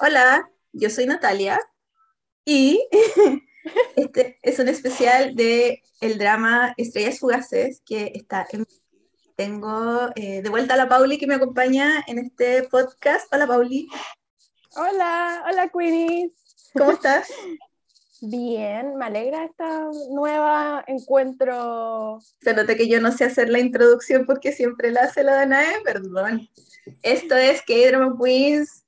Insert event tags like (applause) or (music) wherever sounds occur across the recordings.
Hola, yo soy Natalia y (laughs) este es un especial de el drama Estrellas Fugaces que está en... Tengo eh, de vuelta a la Pauli que me acompaña en este podcast. Hola Pauli. Hola, hola Queenies. ¿Cómo estás? (laughs) Bien, me alegra esta nueva encuentro. Se nota que yo no sé hacer la introducción porque siempre la hace la Danae, perdón. Esto es K-Drama Queens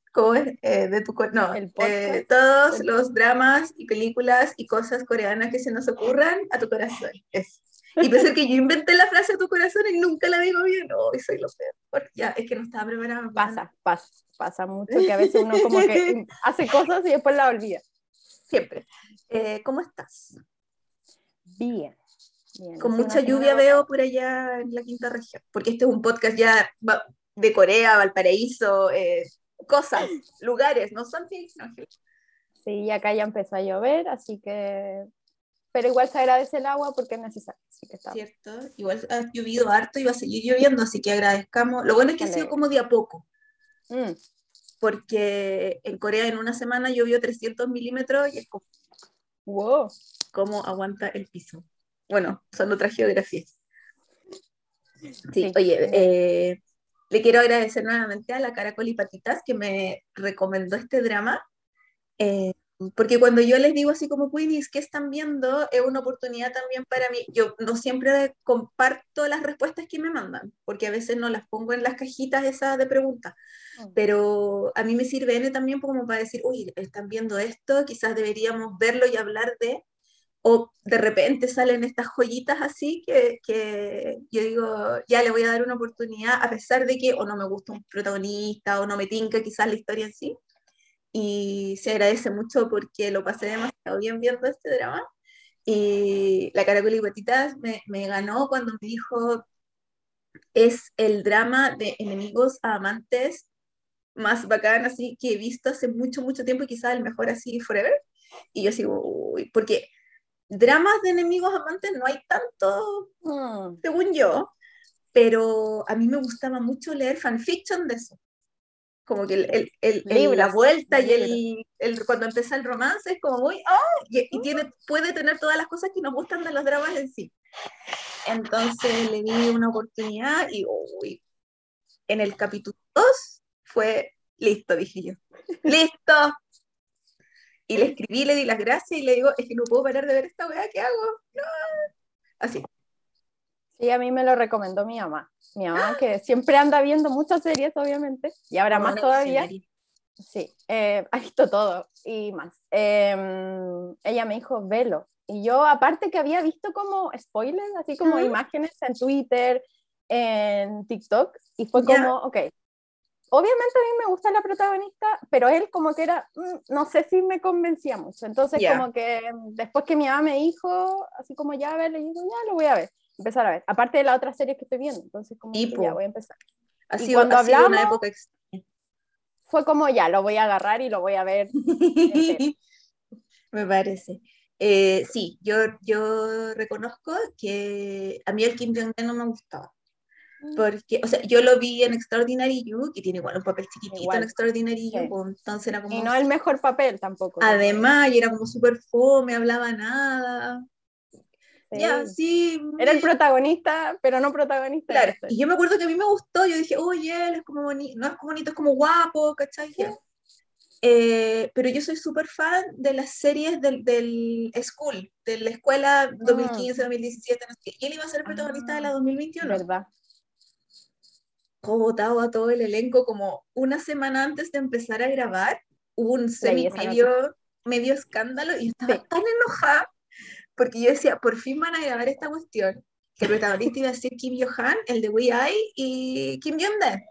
eh, de tu no, eh, todos los dramas y películas y cosas coreanas que se nos ocurran a tu corazón. Y pensé que yo inventé la frase a tu corazón y nunca la digo bien. Hoy soy lo peor. Ya, es que no estaba preparada. Pasa, pasa, pasa mucho que a veces uno como que (laughs) hace cosas y después la olvida. Siempre. Eh, ¿Cómo estás? Bien. Con mucha lluvia veo por allá en la quinta región, porque este es un podcast ya de Corea, Valparaíso, eh, cosas, (laughs) lugares, no son Sí, acá ya empezó a llover, así que. Pero igual se agradece el agua porque es necesario. Cierto, igual ha llovido harto y va a seguir lloviendo, así que agradezcamos. Lo bueno es que ha sido como de a poco. Mm. Porque en Corea en una semana llovió 300 milímetros y es como. ¡Wow! ¿Cómo aguanta el piso? Bueno, son otras geografías. Sí, oye, eh, le quiero agradecer nuevamente a la Caracol y Patitas que me recomendó este drama, eh, porque cuando yo les digo así como Queenies, ¿qué están viendo? Es una oportunidad también para mí. Yo no siempre comparto las respuestas que me mandan, porque a veces no las pongo en las cajitas esas de preguntas, mm. pero a mí me sirve también como para decir, uy, están viendo esto, quizás deberíamos verlo y hablar de o de repente salen estas joyitas así que, que, yo digo, ya le voy a dar una oportunidad a pesar de que o no me gusta un protagonista o no me tinca quizás la historia en sí. Y se agradece mucho porque lo pasé demasiado bien viendo este drama. Y la Caracol y Guatitas me, me ganó cuando me dijo, es el drama de enemigos a amantes más bacán así que he visto hace mucho, mucho tiempo y quizás el mejor así forever. Y yo sigo, uy, porque dramas de enemigos amantes no hay tanto, hmm. según yo, pero a mí me gustaba mucho leer fanfiction de eso. Como que el, el, la vuelta y el, cuando empieza el romance es como muy, oh, y, tiene, puede tener todas las cosas que nos gustan de los dramas en sí. Entonces le di una oportunidad y uy, en el capítulo 2 fue listo, dije yo. Listo, y le escribí, le di las gracias y le digo, es que no puedo parar de ver esta weá, ¿qué hago? No. Así. Sí, a mí me lo recomendó mi mamá. Mi mamá, que siempre anda viendo muchas series, obviamente, y ahora más todavía. Sí, eh, (laughs) ha visto todo y más. Em, ella me dijo, velo. Y yo, aparte que había visto como spoilers, así como imágenes en Twitter, en TikTok, y fue como, ok, obviamente a mí me gusta la protagonista, pero él como que era, mm, no sé si me convencía mucho. Entonces como que después que mi mamá me dijo, así como ya a ver, le digo, ya lo voy a ver, empezar a ver. Aparte de la otra serie que estoy viendo, entonces como que ya voy a empezar. Así cuando hablamos, una época fue como ya, lo voy a agarrar y lo voy a ver. (laughs) me parece. Eh, sí, yo, yo reconozco que a mí el Kim Jong-un no me gustaba. Porque, o sea, yo lo vi en Extraordinary You, que tiene igual un papel chiquitito en Extraordinary You, pues, entonces era como... Y no el mejor papel tampoco. Además, y era como súper fome, hablaba nada. Ya, sí. Era el protagonista, pero no protagonista. Claro, y yo me acuerdo que a mí me gustó, yo dije, oye, él es como bonito, no es como bonito, es como guapo, ¿cachai? Eh, pero yo soy súper fan de las series del, del School, de la escuela 2015, 2017, ah. y él iba a ser el protagonista de la 2021. Ah, ¿Verdad? votado a todo el elenco como una semana antes de empezar a grabar, hubo un semi medio, medio escándalo y estaba tan enojada porque yo decía, por fin van a grabar esta cuestión. Que el protagonista iba a ser Kim Yo-han, el de We I, y Kim Jong-de.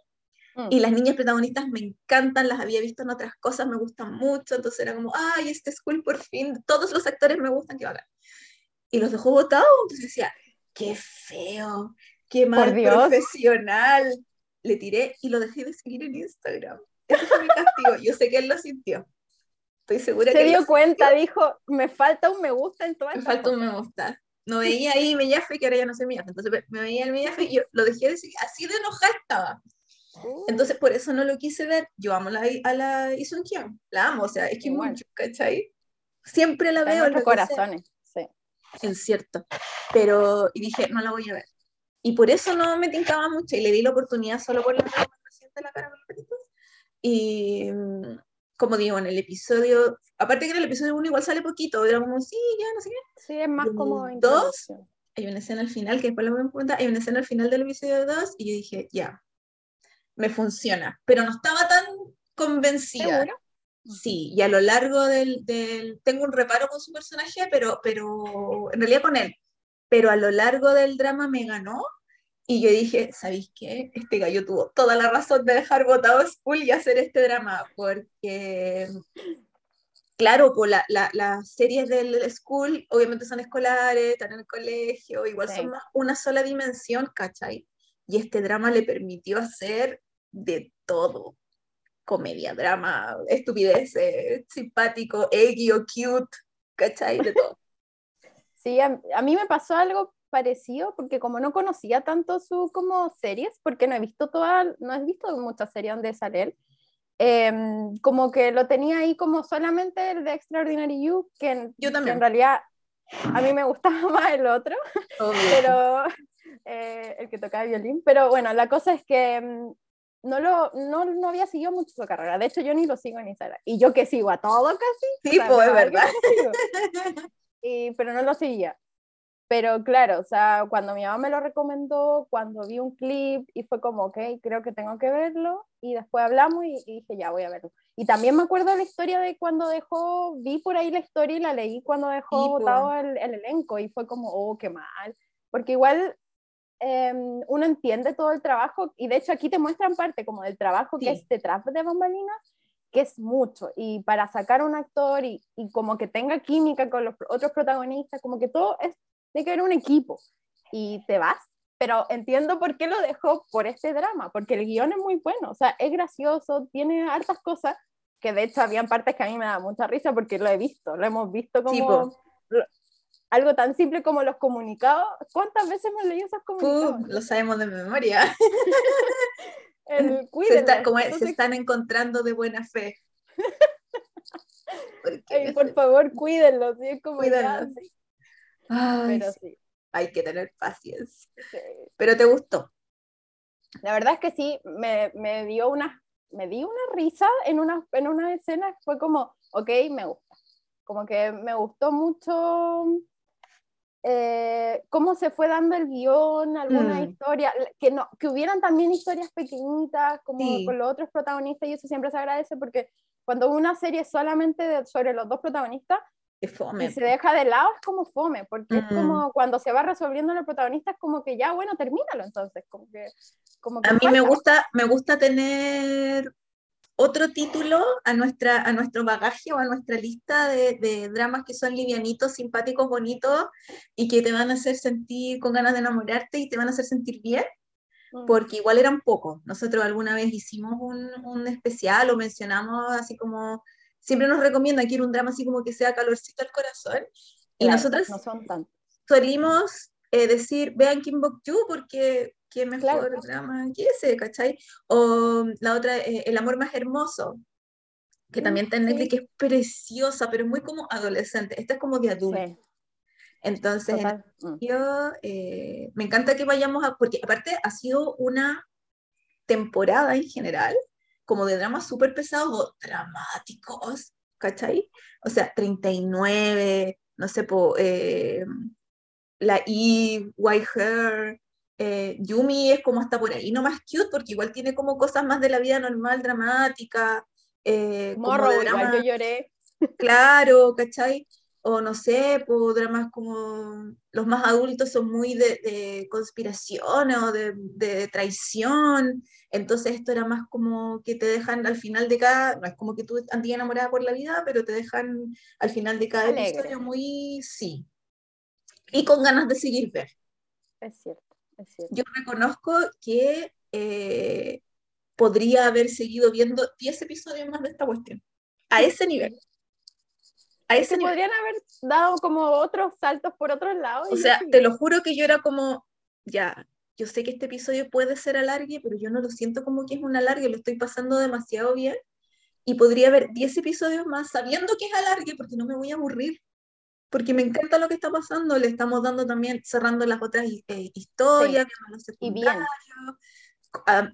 Mm. Y las niñas protagonistas me encantan, las había visto en otras cosas, me gustan mucho, entonces era como, ay, este school por fin, todos los actores me gustan que hagan. Y los dejó votados, entonces decía, qué feo, qué mal profesional le tiré y lo dejé de seguir en Instagram. Ese fue mi castigo. Yo sé que él lo sintió. Estoy segura Se dio cuenta, dijo, me falta un me gusta en todas Me falta un me gusta. No veía ahí Mellafe, que ahora ya no sé Mellafe. Entonces me veía el Mellafe y yo lo dejé de decir, así de enojada estaba. Uh. Entonces por eso no lo quise ver. Yo amo la, a la Isun Kyung, la amo, o sea, es que mucho, ¿cachai? Siempre la veo en los corazones, sí. Es cierto. Pero, y dije, no la voy a ver. Y por eso no me tincaba mucho y le di la oportunidad solo por la de la cara Y como digo, en el episodio, aparte que en el episodio 1 igual sale poquito, era como, sí, ya, no sé qué. Sí, es más como... Dos, hay una escena al final, que después la voy a preguntar, hay una escena al final del episodio 2 y yo dije, ya, me funciona, pero no estaba tan convencida. Sí, y a lo largo del, del, Tengo un reparo con su personaje, pero, pero en realidad con él. Pero a lo largo del drama me ganó y yo dije, ¿sabéis qué? Este gallo tuvo toda la razón de dejar votado School y hacer este drama, porque, claro, pues la, las series del School obviamente son escolares, están en el colegio, igual son una sola dimensión, ¿cachai? Y este drama le permitió hacer de todo. Comedia, drama, estupidez, simpático, eggy o cute, ¿cachai? De todo. (laughs) Sí, a, a mí me pasó algo parecido, porque como no conocía tanto su como series, porque no he visto todas, no he visto muchas series donde sale él, em, como que lo tenía ahí como solamente el de Extraordinary You, que, Yo también. en realidad a mí me gustaba (laughs) más el otro, pero eh, el que tocaba violín, pero bueno, la cosa es que em, no, lo, no, no, había seguido mucho su carrera. De hecho, yo ni lo sigo en Instagram. Y yo que sigo a todo casi. Sí, pues, es verdad. (laughs) Y, pero no lo seguía. Pero claro, o sea, cuando mi mamá me lo recomendó, cuando vi un clip y fue como, ok, creo que tengo que verlo, y después hablamos y, dije, ya voy a verlo. Y también me acuerdo la historia de cuando dejó, vi por ahí la historia y la leí cuando dejó votado el, el, elenco y fue como, oh, qué mal. Porque igual em, uno entiende todo el trabajo y de hecho aquí te muestran parte como del trabajo que es detrás de bambalinas, que es mucho. Y para sacar un actor y, y como que tenga química con los otros protagonistas, como que todo es tiene que haber un equipo y te vas, pero entiendo por qué lo dejó por este drama, porque el guion es muy bueno, o sea, es gracioso, tiene hartas cosas, que de hecho habían partes que a mí me da mucha risa porque lo he visto, lo hemos visto como... algo tan simple como los comunicados. ¿Cuántas veces hemos leído esos comunicados? lo sabemos de memoria. (laughs) El, se, como se están encontrando de buena fe. (laughs) (laughs) por favor, cuídenlo. ¿sí? como pero sí. Hay que tener paciencia. Pero te gustó. La verdad es que sí, me, me dio una, me di una risa en una, en una escena, fue como, ok, me gusta. Como que me gustó mucho eh, cómo se fue dando el guion, alguna mm. historia, que, no, que hubieran también historias pequeñitas como con los otros protagonistas y eso siempre se agradece porque cuando una serie solamente sobre los dos protagonistas, y se deja de lado es como fome, porque es mm. como cuando se va resolviendo el protagonista es como que ya, bueno, termínalo entonces. Como que, como a mí me gusta, me gusta tener otro título a, nuestra, a nuestro bagaje o a nuestra lista de, de, dramas que son livianitos, simpáticos, bonitos y que te van a hacer sentir con ganas de enamorarte y te van a hacer sentir bien, mm. porque igual eran pocos. Nosotros alguna vez hicimos un, un especial o mencionamos así como siempre nos recomienda que ir un drama así como que sea calorcito al corazón. Y nosotros no son tantos. solimos eh, decir, vean Kim Bok Ju porque qué mejor el drama que ese, ¿cachai? O la otra, eh, El amor más hermoso, que también está en Netflix, que es preciosa, pero muy como adolescente. Esta es como de adulto. Entonces, mm. yo eh, me encanta que vayamos a, porque aparte ha sido una temporada en general como de dramas súper pesados o dramáticos, ¿cachai? O sea, 39, no sé, po, eh, la Eve, White Hair, eh, Yumi es como hasta por ahí, no más cute, porque igual tiene como cosas más de la vida normal, dramática. Eh, Morro, igual yo lloré. Claro, ¿cachai? O no sé, por dramas como los más adultos son muy de, de conspiración o de, traición, entonces esto era más como que te dejan al final de cada, no es como que tú andas enamorada por la vida, pero te dejan al final de cada episodio muy, sí, y con ganas de seguir ver. Es cierto, es cierto. Yo reconozco que eh, podría haber seguido viendo 10 episodios más de esta cuestión, a ese nivel. A ese podrían haber dado como otros saltos por otros lados. O sea, te lo juro que yo era como, ya, yo sé que este episodio puede ser alargue, pero yo no lo siento como que es un alargue, lo estoy pasando demasiado bien. Y podría haber 10 episodios más sabiendo que es alargue, porque no me voy a aburrir. Porque me encanta lo que está pasando, le estamos dando también, cerrando las otras eh, historias, los secundarios,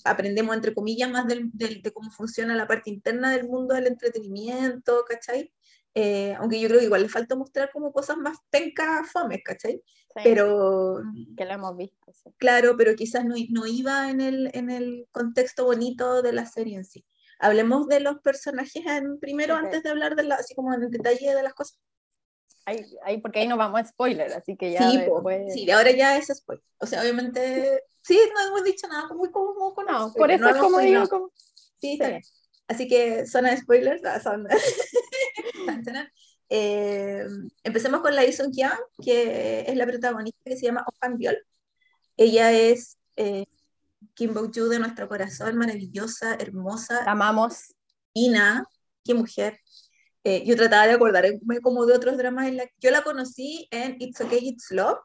aprendemos entre comillas más del, de cómo funciona la parte interna del mundo del entretenimiento, ¿cachai? Eh, aunque yo creo que igual le falta mostrar como cosas más pencas, fomes, ¿cachai? pero... Que lo hemos visto. Claro, pero quizás no, no iba en el, en el contexto bonito de la serie en sí. Hablemos de los personajes en, primero antes de hablar de la, así como en el detalle de las cosas. Ahí, ahí, porque ahí nos vamos a spoiler, así que ya sí, después... sí, ahora ya es spoiler. O sea, obviamente, sí, no hemos dicho nada muy como con No, por eso es como digo, como... Sí, está bien. Así que zona de spoilers, ah, son... (laughs) eh, empecemos con la Ison Kian, que es la protagonista que se llama Oh Biol. Ella es eh, Kim Bok-joo de nuestro corazón, maravillosa, hermosa. La amamos. Ina, qué mujer. Eh, yo trataba de acordarme como de otros dramas. En la... Yo la conocí en It's Okay, It's Love,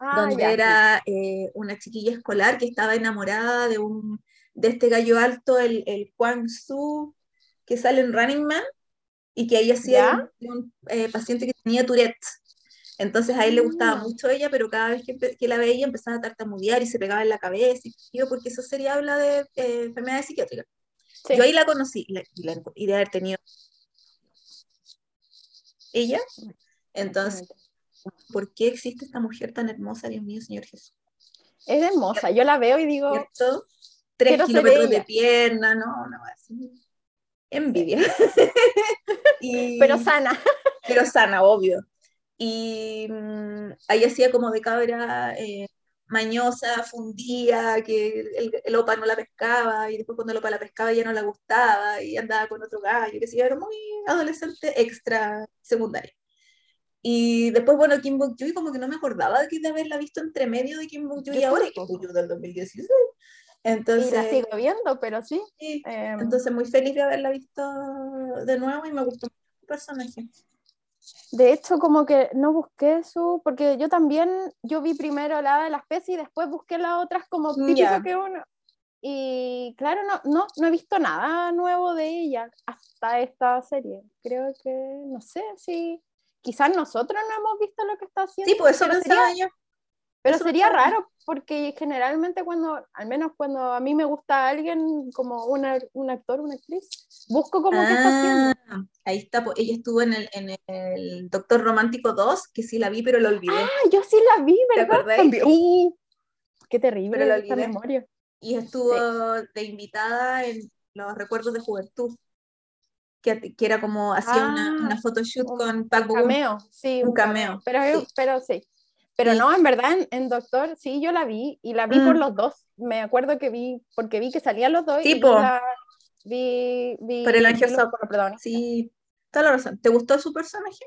ah, donde era eh, una chiquilla escolar que estaba enamorada de un de este gallo alto, el, el Kwang Su, que sale en Running Man, y que ella hacía un, eh, paciente que tenía Tourette. Entonces a él le gustaba mm. mucho ella, pero cada vez que, que, la veía empezaba a tartamudear y se pegaba en la cabeza, y yo, porque eso sería habla de eh, enfermedades psiquiátricas. Yo ahí la conocí y, la, y de haber tenido ella. Entonces, ¿por qué existe esta mujer tan hermosa, Dios mío, Señor Jesús? Es hermosa, yo la veo y digo... ¿Cierto? Tres kilómetros de pierna, no, no, así. Envidia. (laughs) pero sana. Pero sana, obvio. Y mm, ahí hacía como de cabra eh, mañosa, fundía, que el, el, opa no la pescaba, y después cuando el opa la pescaba ya no la gustaba, y andaba con otro gallo, que sí, era muy adolescente extra secundaria. Y después, bueno, Kim Bok-joo, como que no me acordaba de, de haberla visto entre medio de Kim Bok-joo y ahora, Kim Bok-joo del 2016. Entonces, y la sigo viendo, pero sí. Em, entonces, muy feliz de haberla visto de nuevo y me gustó mucho el personaje. De hecho, como que no busqué su, porque yo también, yo vi primero la de la especie y después busqué las otras como típico que uno. Y claro, no, no, no he visto nada nuevo de ella hasta esta serie. Creo que, no sé si, quizás nosotros no hemos visto lo que está haciendo. Sí, pues eso pensaba yo. Pero sería raro porque generalmente cuando, al menos cuando a mí me gusta alguien como una, un actor, una actriz, busco como qué está haciendo. Ah, ahí está, pues, ella estuvo en el, en el Doctor Romántico 2, que sí la vi, pero lo olvidé. Ah, yo sí la vi, ¿verdad? ¿Te uh, qué terrible pero esta memoria. Y estuvo de invitada en Los Recuerdos de Juventud. Que, que era como, hacía una, ah, una photoshoot con Pac Un cameo, sí. Un, cameo. Pero, pero sí. Pero no, en verdad, en, Doctor, sí, yo la vi y la vi por mm. los dos. Me acuerdo que vi, porque vi que salían los dos. Tipo. Vi, vi, por el ángel perdón. Sí, toda la razón. ¿Te gustó su personaje?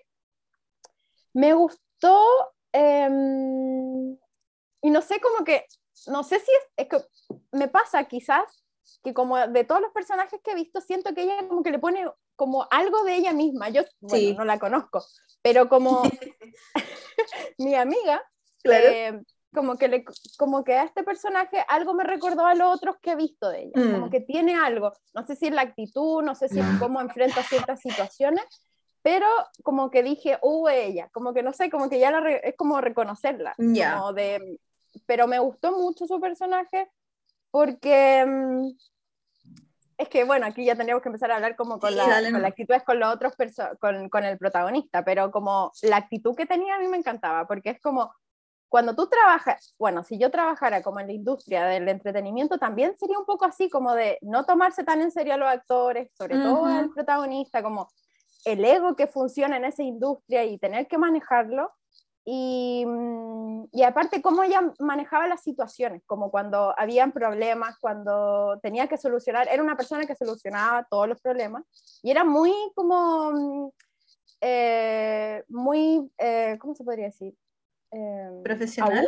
Me gustó. Em, y no sé, como que. No sé si es, es que me pasa quizás que como de todos los personajes que he visto, siento que ella como que le pone como algo de ella misma. Yo bueno, no la conozco, pero como (laughs) (laughs) mi amiga, eh, como, que le, como que a este personaje algo me recordó a los otros que he visto de ella, como mm. que tiene algo, no sé si es la actitud, no sé si es cómo enfrenta ciertas situaciones, pero como que dije, uh, ella, como que no sé, como que ya es como reconocerla, como de, pero me gustó mucho su personaje porque... Mm, es que bueno, aquí ya tendríamos que empezar a hablar como con, la, con la actitud con los otros, con, con, el protagonista, pero como la actitud que tenía a mí me encantaba, porque es como, cuando tú trabajas, bueno, si yo trabajara como en la industria del entretenimiento, también sería un poco así, como de no tomarse tan en serio a los actores, sobre todo al protagonista, como el ego que funciona en esa industria y tener que manejarlo, Mm, y, aparte, cómo ella manejaba las situaciones, como cuando habían problemas, cuando tenía que solucionar, era una persona que solucionaba todos los problemas y era muy como, mm, eh, muy, eh, ¿cómo se podría decir? Em, Profesional.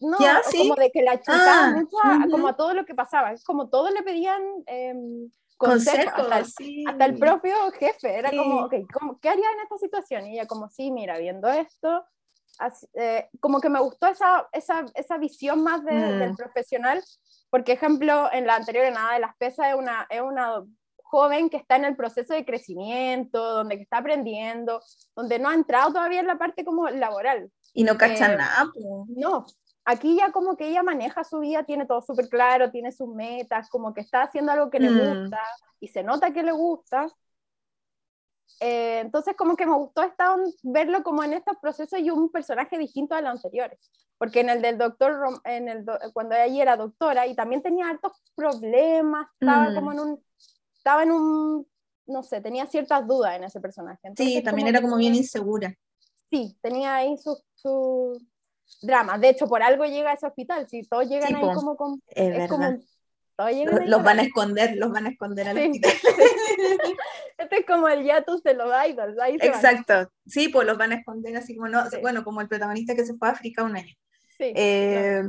no, como de que la chutaba ah, mucho como a todo lo que pasaba, es como todos le pedían em, consejos, hasta, el, propio jefe, era como, ok, ¿qué haría en esta situación? Y ella como, sí, mira, viendo esto, eh, como que me gustó esa, esa, esa visión más del mm. profesional, porque ejemplo, en la anterior, en Nada de las Pesas, es una, es una joven que está en el proceso de crecimiento, donde está aprendiendo, donde no ha entrado todavía en la parte como laboral. Y no cacha eh, nada. No, aquí ya como que ella maneja su vida, tiene todo súper claro, tiene sus metas, como que está haciendo algo que le mm. gusta y se nota que le gusta. Eh, entonces como que me gustó esta, verlo como en estos procesos y un personaje distinto a los anteriores, porque en el del doctor, en el cuando ella era doctora y también tenía altos problemas, estaba mm. como en un estaba en un, no sé, tenía ciertas dudas en ese personaje. sí, también era como bien insegura. Sí, tenía ahí su, su drama. De hecho, por algo llega a ese hospital. Si todos llegan ahí como con... Es, como, los, van a esconder, los van a esconder al hospital. (laughs) (laughs) este es como el yatus de los idols. Exacto. Sí, pues los van a esconder así como, no, bueno, como el protagonista que se fue a África un año. Sí, eh,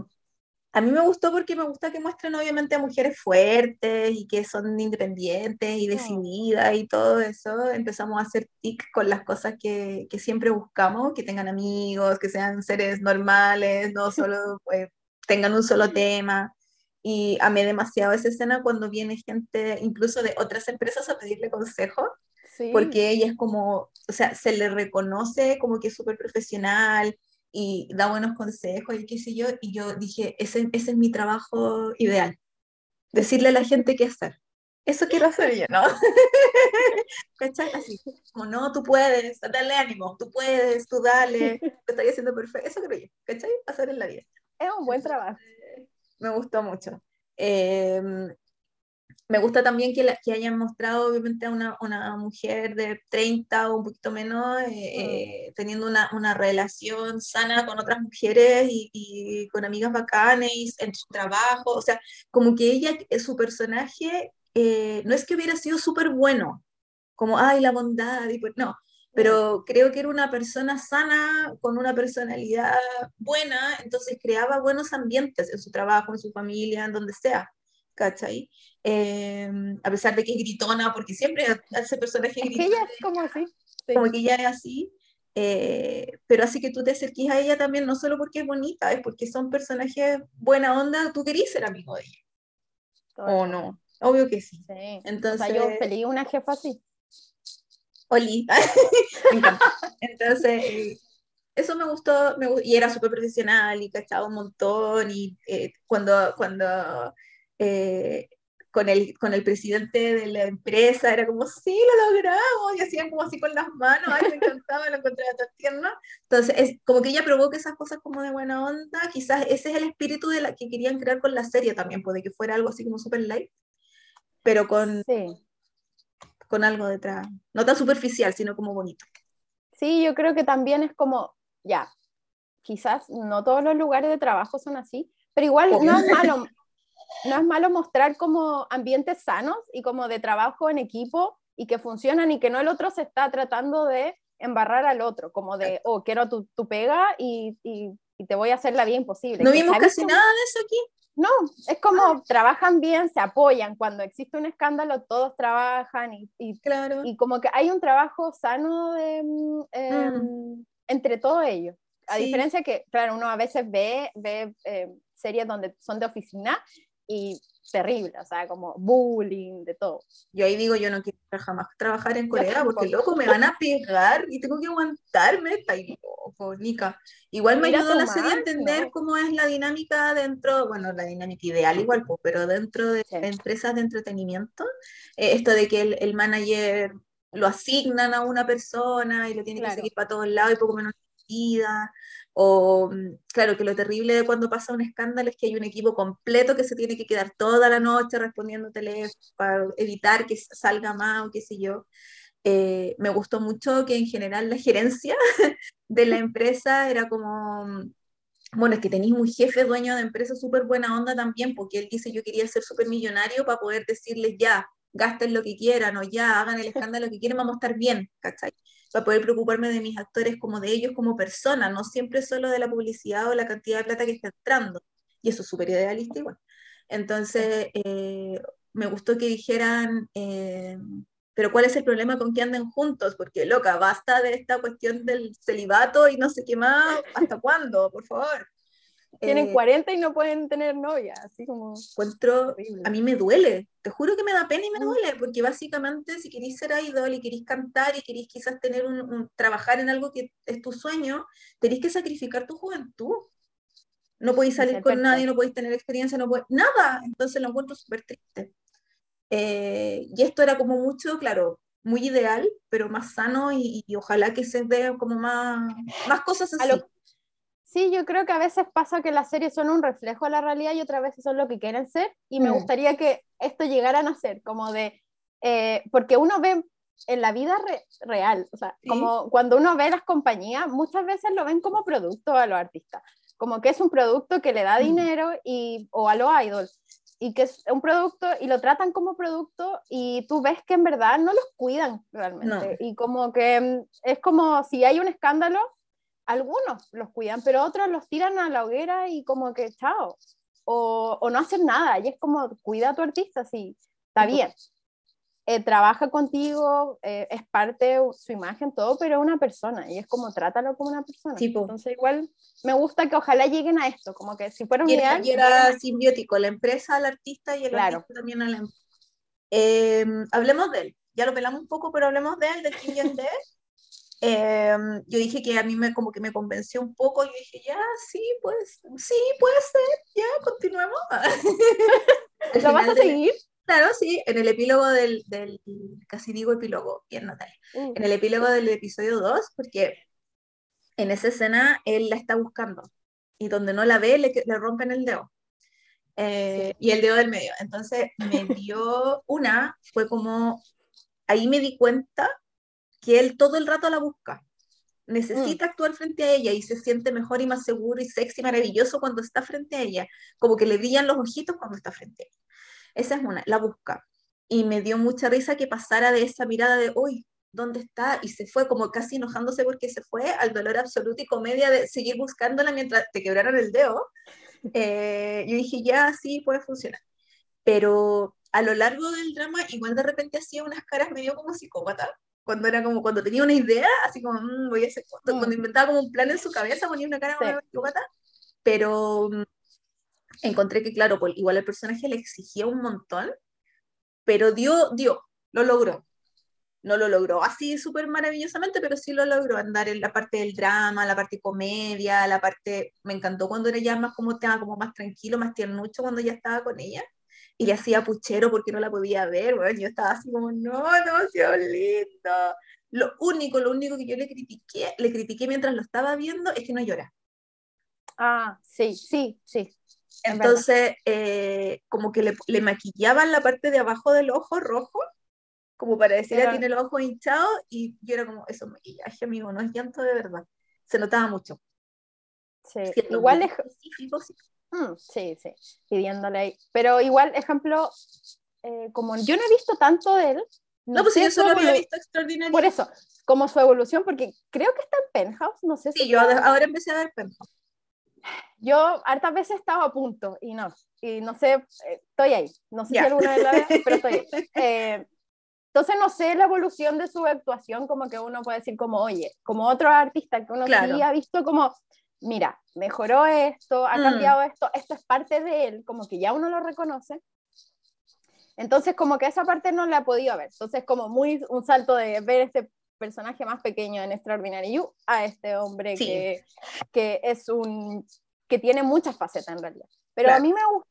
a mí me gustó porque me gusta que muestren obviamente a mujeres fuertes y que son independientes y mm. decididas y todo eso. Empezamos a hacer tic con las cosas que, que siempre buscamos, que tengan amigos, que sean seres normales, no solo pues, (laughs) tengan un solo (laughs) tema. Y amé demasiado esa escena cuando viene gente incluso de otras empresas a pedirle consejo. Porque ella es como, o sea, se le reconoce como que es súper profesional, y da buenos consejos y qué sé yo, y yo dije, ese, ese es mi trabajo ideal, decirle a la gente qué hacer. Eso quiero hacer yo, ¿no? (laughs) ¿Cachai? Así, como, no, tú puedes, dale ánimo, tú puedes, tú dale, (laughs) te estoy haciendo perfecto. Eso creo yo, ¿cachai? Hacer en la vida. Es un buen trabajo. Me gustó mucho. Eh, me gusta también que, que hayan mostrado obviamente a una, una, mujer de 30 o un poquito menos eh, mm. eh, teniendo una, una, relación sana con otras mujeres y, y, con amigas bacanes en su trabajo, o sea, como que ella, eh, su personaje, no es que hubiera sido súper bueno, como, ay, la bondad, y pues, no, pero creo que era una persona sana, con una personalidad buena, entonces creaba buenos ambientes en su trabajo, en su familia, en donde sea. ¿cachai? Em, a pesar de que es gritona, porque siempre hace personaje gritona. ella es como así. Como que ella es así. Eh, pero así que tú te acerques a ella también, no solo porque es bonita, es porque son personajes buena onda, tú querís ser amigo de ella. ¿O no? Obvio que sí. Entonces, yo feliz una jefa así. Oli. (laughs) Entonces, eso me gustó, me, y era súper profesional y cachaba un montón, y eh, cuando, cuando eh, con, el, con el presidente de la empresa, era como, sí, lo logramos, y hacían como así con las manos, ay, me encantaba, lo encontré tan tierno. Entonces, es como que ella provoca esas cosas como de buena onda, quizás ese es el espíritu de la que querían crear con la serie también, puede que fuera algo así como super light, pero con, con algo detrás, no tan superficial, sino como bonito. Sí, yo creo que también es como, ya, quizás no todos los lugares de trabajo son así, pero igual no es malo, no es malo mostrar como ambientes sanos y como de trabajo en equipo y que funcionan y que no el otro se está tratando de embarrar al otro, como de, oh, quiero tu, tu pega y, y, te voy a hacer la vida imposible. ¿No vimos casi nada de eso aquí? No, es como trabajan bien, se apoyan. Cuando existe un escándalo, todos trabajan y, y, claro. y como que hay un trabajo sano de, mm, em, mm. entre todos ellos. A diferencia que, claro, uno a veces ve, ve eh, series donde son de oficina y terrible, o sea, como bullying, de todo. Yo ahí digo, yo no quiero jamás trabajar en Corea porque loco me van a pegar y tengo que aguantarme, loco, Nika. Igual me ayudó la serie a entender cómo es la dinámica dentro, bueno, la dinámica ideal igual, pero dentro de empresas de entretenimiento, eh, esto de que el, el, manager lo asignan a una persona y lo tiene que seguir para todos lados y poco menos vida, o mm, claro que lo terrible de cuando pasa un escándalo es que hay un equipo completo que se tiene que quedar toda la noche respondiendo teléfono para evitar que salga más o qué sé yo. Eh, me gustó mucho que en general la gerencia (laughs) de la empresa era como, mm, bueno, es que tenéis un jefe dueño de empresa súper buena onda también, porque él dice yo quería ser súper millonario para poder decirles ya, gasten lo que quieran o ya hagan el escándalo que quieran, vamos a estar bien, ¿cachai? para poder preocuparme de mis actores como de ellos como personas, no siempre solo de la publicidad o la cantidad de plata que está entrando. Y eso es súper idealista igual. Entonces, eh, me gustó que dijeran, eh, pero ¿cuál es el problema con que anden juntos? Porque, loca, basta de esta cuestión del celibato y no sé qué más, ¿hasta cuándo? Por favor. Tienen 40 eh, y no pueden tener novia, así como... Encuentro, a mí me duele, te juro que me da pena y me mm. duele, porque básicamente si queréis ser idol y queréis cantar y queréis quizás tener un, trabajar en algo que es tu sueño, tenéis que sacrificar tu juventud. No podéis salir con nadie, no podéis tener experiencia, no podéis... Nada, entonces lo encuentro súper triste. Eh, y esto era como mucho, claro, muy ideal, pero más sano y, ojalá que se vea como más, más cosas así. Sí, yo creo que a veces pasa que las series son un reflejo de la realidad y otras veces son lo que quieren ser. Y me mm. gustaría que esto llegara a ser como de, eh, porque uno ve en la vida real, o sea, como cuando uno ve las compañías, muchas veces lo ven como producto a los artistas, como que es un producto que le da mm. dinero y, o a los idols, y que es un producto y lo tratan como producto y tú ves que en verdad no los cuidan realmente. Y como que mm, es como si hay un escándalo, algunos los cuidan, pero otros los tiran a la hoguera y como que chao, o, o no hacen nada, y es como cuida a tu artista, sí, está bien. Eh, trabaja contigo, eh, es parte de su imagen, todo, pero es una persona, y es como trátalo como una persona. Entonces igual me gusta que ojalá lleguen a esto, como que si fuera un y era, y era simbiótico, la empresa al artista y el artista también a la empresa. Em, hablemos de él, ya lo pelamos un poco, pero hablemos de él, de King de (laughs) Em, yo dije que a mí me como que me convenció un poco, yo dije, ya, sí, pues, sí, puede ser, ya, continuemos. (laughs) (laughs) ¿Lo vas a seguir? Claro, sí, en el epílogo del, del casi digo epílogo, bien Natalia, mm. en el epílogo del episodio 2, porque en esa escena él la está buscando y donde no la ve le, le rompen el dedo. Eh, y el dedo del medio. Entonces me (laughs) dio una, fue como, ahí me di cuenta que él todo el rato la busca. Necesita mm. actuar frente a ella y se siente mejor y más seguro y sexy, maravilloso cuando está frente a ella, como que le brillan los ojitos cuando está frente a ella. Esa es una, la busca. Y me dio mucha risa que pasara de esa mirada de, uy, ¿dónde está? Y se fue como casi enojándose porque se fue al dolor absoluto y comedia de seguir buscándola mientras te quebraron el dedo. Eh, yo dije, ya, sí, puede funcionar. Pero a lo largo del drama, igual de repente hacía unas caras medio como psicópata cuando era como cuando tenía una idea, así como, mm, voy a hacer, cuando, mm. inventaba como un plan en su cabeza, ponía una cara sí. pero mm, encontré que, claro, pues, igual el personaje le exigía un montón, pero dio, dio, lo logró. No lo logró así súper maravillosamente, pero sí lo logró andar en la parte del drama, la parte comedia, la parte, me encantó cuando era ya más como tema, como más tranquilo, más tiernucho cuando ya estaba con ella y le hacía puchero porque no la podía ver, bueno, yo estaba así como, no, no, lindo. Lo único, lo único que yo le critiqué, le critiqué mientras lo estaba viendo es que no llora. Ah, sí, sí, sí. Entonces, eh, como que le, le, maquillaban la parte de abajo del ojo rojo, como para decir que tiene el ojo hinchado, y yo era como, eso maquillaje, amigo, no es llanto de verdad. Se notaba mucho. Sí, igual es... Mm, sí, sí, pidiéndole. Pero igual, ejemplo, eh, como yo no he visto tanto de él. No, pues yo solo había visto extraordinario. Por eso, como su evolución, porque creo que está en Penthouse, no sé sí, si. yo ahora empecé a ver Penthouse. Yo hartas veces estaba a punto y no, y no sé, eh, estoy ahí. No sé si alguna vez la vez, pero estoy ahí. (laughs) Eh, entonces no sé la evolución de su actuación, como que uno puede decir como, oye, como otro artista que uno sí ha visto como mira, mejoró esto, ha mm. cambiado esto, esto es parte de él, como que ya uno lo reconoce. Entonces, como que esa parte no la ha podido ver. Entonces, como muy un salto de ver este personaje más pequeño en Extraordinary You a este hombre que, que, es un que tiene muchas facetas en realidad. Pero a mí me gusta,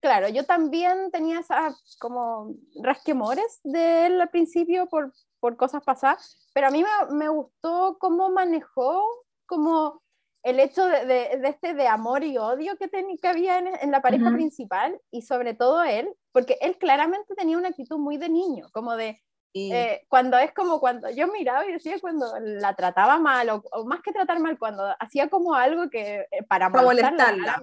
claro, yo también tenía esas como rasquemores de él al principio por, por cosas pasadas, pero a mí me, me gustó cómo manejó como el hecho de, de, este de amor y odio que, que había en, la pareja principal y sobre todo él, porque él claramente tenía una actitud muy de niño, como de eh, cuando es como cuando yo miraba y decía cuando la trataba mal o, más que tratar mal, cuando hacía como algo que eh, para molestarla,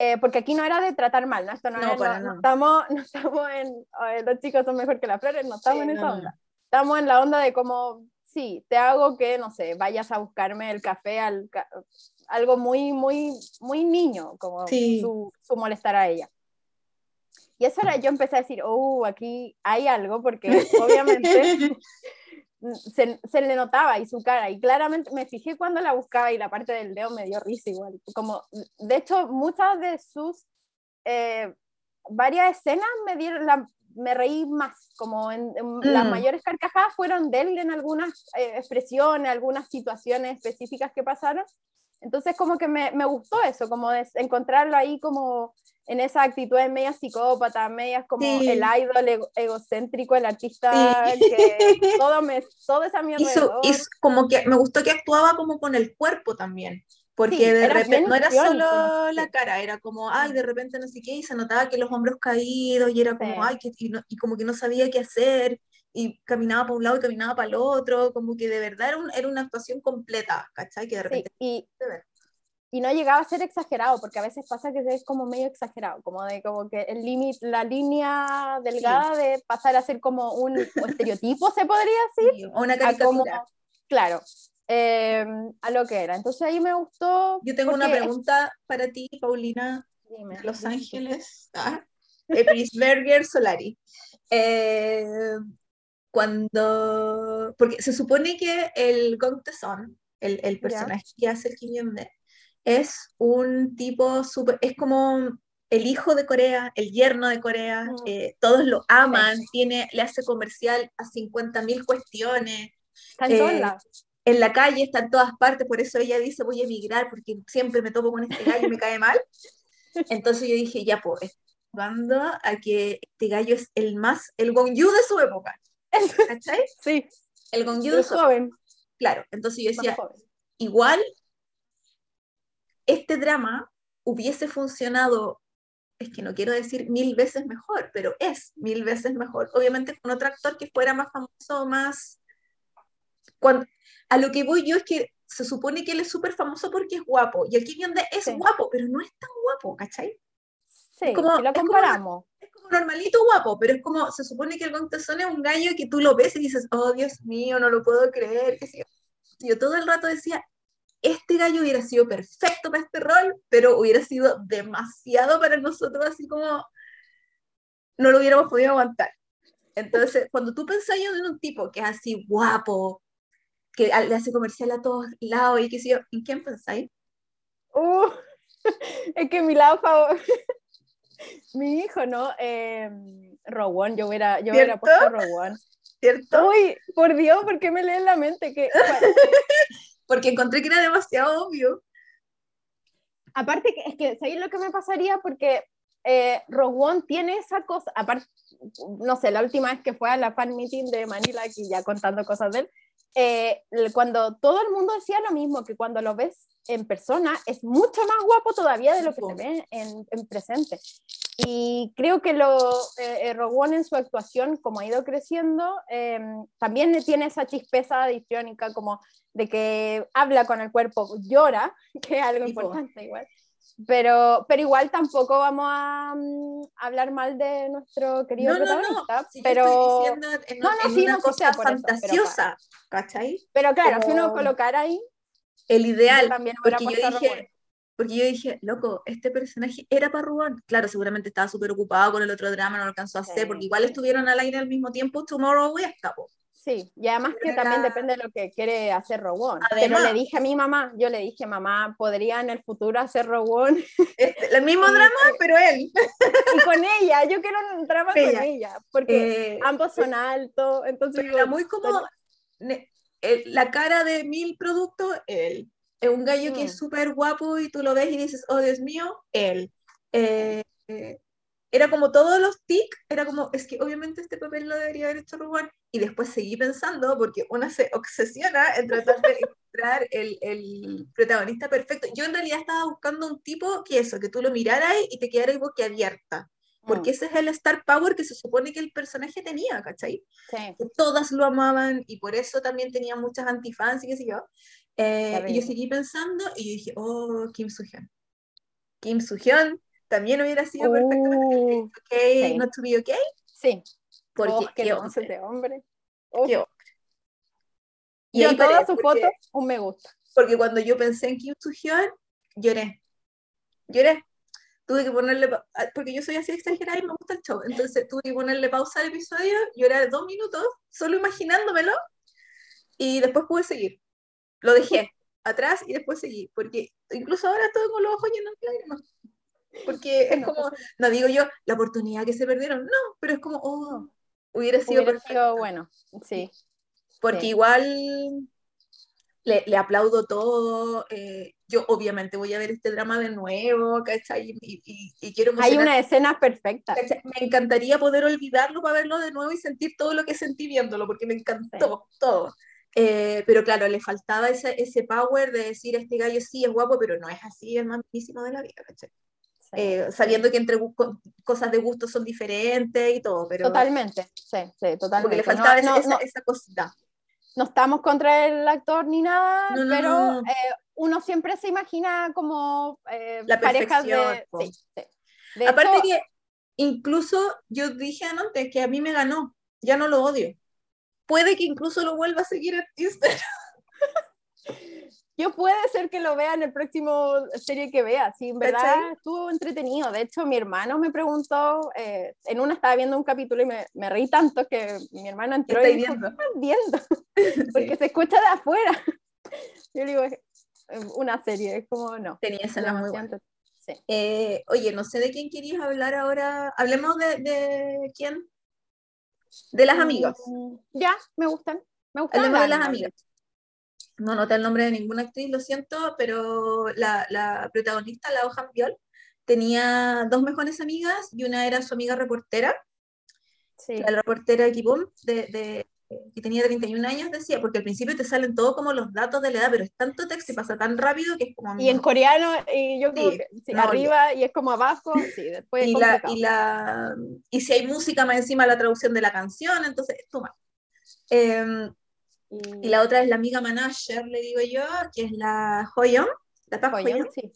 eh, porque aquí no era de tratar mal, ¿no? Esto no, no, estamos, (laughs) no estamos en los chicos son mejor que las flores, no estamos en esa onda. Estamos en la onda de como sí, te hago que, no sé, vayas a buscarme el café, al, algo muy, muy, muy niño, como su, su, molestar a ella. Y eso era, yo empecé a decir, oh, aquí hay algo, porque (laughs) obviamente se, se, le notaba y su cara, y claramente me fijé cuando la buscaba y la parte del dedo me dio risa igual. Como, de hecho, muchas de sus, eh, varias escenas me dieron, la, me reí más, como en, las mm. mayores carcajadas fueron de él en algunas eh, expresiones, algunas situaciones específicas que pasaron. Entonces como que me, me gustó eso, como de encontrarlo ahí como en esa actitud de media psicópata, medias como el idol egocéntrico, el artista que (laughs) todo, me, todo es a mi alrededor. Y, como que me gustó que actuaba como con el cuerpo también. Porque de repente no era solo la cara, era como, ay, de repente no sé qué, y se notaba que los hombros caídos, y era como, ay, que, y, como que no sabía qué hacer, y caminaba para un lado y caminaba para el otro, como que de verdad era, era una actuación completa, ¿cachai? Que de repente... y, y no llegaba a ser exagerado, porque a veces pasa que es como medio exagerado, como de como que el límite, la línea delgada de pasar a ser como un (laughs) estereotipo, se podría decir. o una caricatura. claro, Em, a lo que era. Entonces ahí me gustó. Yo tengo una pregunta para ti, Paulina. Los Ángeles. Ah, Prisberger Solari. Eh, cuando. Porque se supone que el Gong Son, el, el personaje que hace el Kim es un tipo súper. Es como el hijo de Corea, el yerno de Corea, mm. eh, todos lo aman, tiene, le hace comercial a 50.000 cuestiones. Está en eh, en la calle, está en todas partes, por eso ella dice voy a emigrar porque siempre me topo con este gallo y me cae mal. (laughs) Entonces yo dije, ya pues, cuando a que este gallo es el más, el Gongyu de su época. (laughs) ¿Cachai? Sí. El Gongyu de su joven. Claro, entonces yo decía, igual este drama hubiese funcionado, es que no quiero decir mil veces mejor, pero es mil veces mejor. Obviamente con otro actor que fuera más famoso, más... Cuando, a lo que voy yo es que se supone que él es súper famoso porque es guapo, y el Kim es guapo, pero no es tan guapo, ¿cachai? Sí, como, si lo comparamos. Es como, normalito guapo, pero es como, se supone que el Gong es un gallo que tú lo ves y dices, oh Dios mío, no lo puedo creer, que yo todo el rato decía, este gallo hubiera sido perfecto para este rol, pero hubiera sido demasiado para nosotros, así como no lo hubiéramos podido aguantar. Entonces, cuando tú pensás en un tipo que es así guapo, que le hace comercial a todos lados y qué sé yo, ¿en quién pensáis? Uh, (laughs) es que mi lado favorito, (laughs) mi hijo, ¿no? Eh, Rowan, yo hubiera, yo hubiera puesto Rowan. ¿Cierto? Uy, por Dios, ¿por qué me lee la mente? Que, (laughs) Porque encontré que era demasiado obvio. Aparte, es que, ¿sabéis lo que me pasaría? Porque eh, Rowan tiene esa cosa, aparte, no sé, la última vez que fue a la fan meeting de Manila, aquí ya contando cosas de él, eh, cuando todo el mundo decía lo mismo, que cuando lo ves en persona es mucho más guapo todavía de lo que se ve en, presente. Y creo que lo, eh, eh en su actuación, como ha ido creciendo, em, también tiene esa chispeza adicional como de que habla con el cuerpo, llora, (laughs) que es algo importante igual pero, pero igual tampoco vamos a, mm, hablar mal de nuestro querido no, protagonista. No, no. Si pero... Estoy diciendo en, no, no, una cosa fantasiosa, pero, ¿cachai? Pero claro, si uno colocara ahí... El ideal, porque yo dije... Porque yo dije, loco, este personaje era para Rubón. Claro, seguramente estaba súper ocupado con el otro drama, no lo alcanzó a hacer, porque igual estuvieron al aire al mismo tiempo Tomorrow y escapó. Sí, y además que también depende de lo que quiere hacer Robón. Pero le dije a mi mamá, yo le dije, mamá, ¿podría en el futuro hacer Robón? (laughs) Este, el mismo drama, pero él. (laughs) Y con ella, yo quiero un drama con ella, porque eh, ambos son altos, entonces... Era muy como la cara de mil productos, él. Es un gallo que es mm. súper guapo y tú lo ves y dices, oh Dios mío, él. Eh, eh, era como todos los tics, era como, es que obviamente este papel lo debería haber hecho Rubén, y después seguí pensando, porque una se obsesiona en tratar de encontrar el, el, protagonista perfecto. Yo en realidad estaba buscando un tipo que eso, que tú lo miraras y te quedaras boquiabierta, porque mm. ese es el star power que se supone que el personaje tenía, ¿cachai? Que todas lo amaban, y por eso también tenía muchas antifans y qué sé yo. Eh, y yo seguí pensando, y yo dije, oh, Kim Soo-hyun. Kim Soo-hyun también hubiera sido perfecto. Uh, ok, not to be ok. Sí. Porque oh, qué, hombre. Qué hombre. Y yo todas sus fotos, un me gusta. Porque cuando yo pensé en Kim Soo-hyun, lloré. Lloré. Tuve que ponerle, ah, porque yo soy así exagerada y me gusta el show, entonces tuve que ponerle pausa al episodio, llorar dos minutos, solo imaginándomelo, y después pude seguir. Lo dejé atrás y después seguí, porque incluso ahora estoy con los ojos llenos de lágrimas. Porque es como, no digo yo, la oportunidad que se perdieron, no, pero es como, oh, hubiera sido hubiera bueno, sí. Porque igual le, aplaudo todo. Eh, yo obviamente voy a ver este drama de nuevo, ¿cachai? Y, y, quiero Hay una escena perfecta. Me encantaría poder olvidarlo para verlo de nuevo y sentir todo lo que sentí viéndolo, porque me encantó todo. Eh, pero claro, le faltaba ese, ese power de decir, este gallo sí es guapo, pero no es así, es más de la vida, ¿cachai? Eh, sabiendo que entre cosas de gusto son diferentes y todo, pero... Totalmente, sí, sí, totalmente. Porque le faltaba esa, esa, cosita no estamos contra el actor ni nada, pero eh, uno siempre se imagina como eh, parejas de... Sí, Aparte que incluso yo dije antes que a mí me ganó, ya no lo odio. Puede que incluso lo vuelva a seguir en Instagram. (laughs) yo puede ser que lo vea en el próximo serie que vea, sí, en verdad estuvo entretenido. De hecho, mi hermano me preguntó, eh, en una estaba viendo un capítulo y me, me reí tanto que mi hermano entró y dijo, viendo? viendo? (laughs) (laughs) Porque se escucha de afuera. Yo le digo, una serie, es como, no. Tenía esa muy buena. Sí. Eh, oye, no sé de quién querías hablar ahora. Hablemos de, de quién. De las amigas. Mm, ya, me gustan. Me gustan Hablemos de las amigas no noté el nombre de ninguna actriz, lo siento, pero la, la protagonista, la Hoja Viol, tenía dos mejores amigas y una era su amiga reportera, sí. la reportera Kibum, de, de, que tenía 31 años, decía, porque al principio te salen todos como los datos de la edad, pero es tanto texto y pasa tan rápido que es como... Y en coreano, y yo como sí, arriba y es como abajo, sí, después... Y, la, y, la, y si hay música más encima la traducción de la canción, entonces es toma. Eh, y la otra es la amiga manager, le digo yo, que es la Hoyon, la Park Hoyon, sí.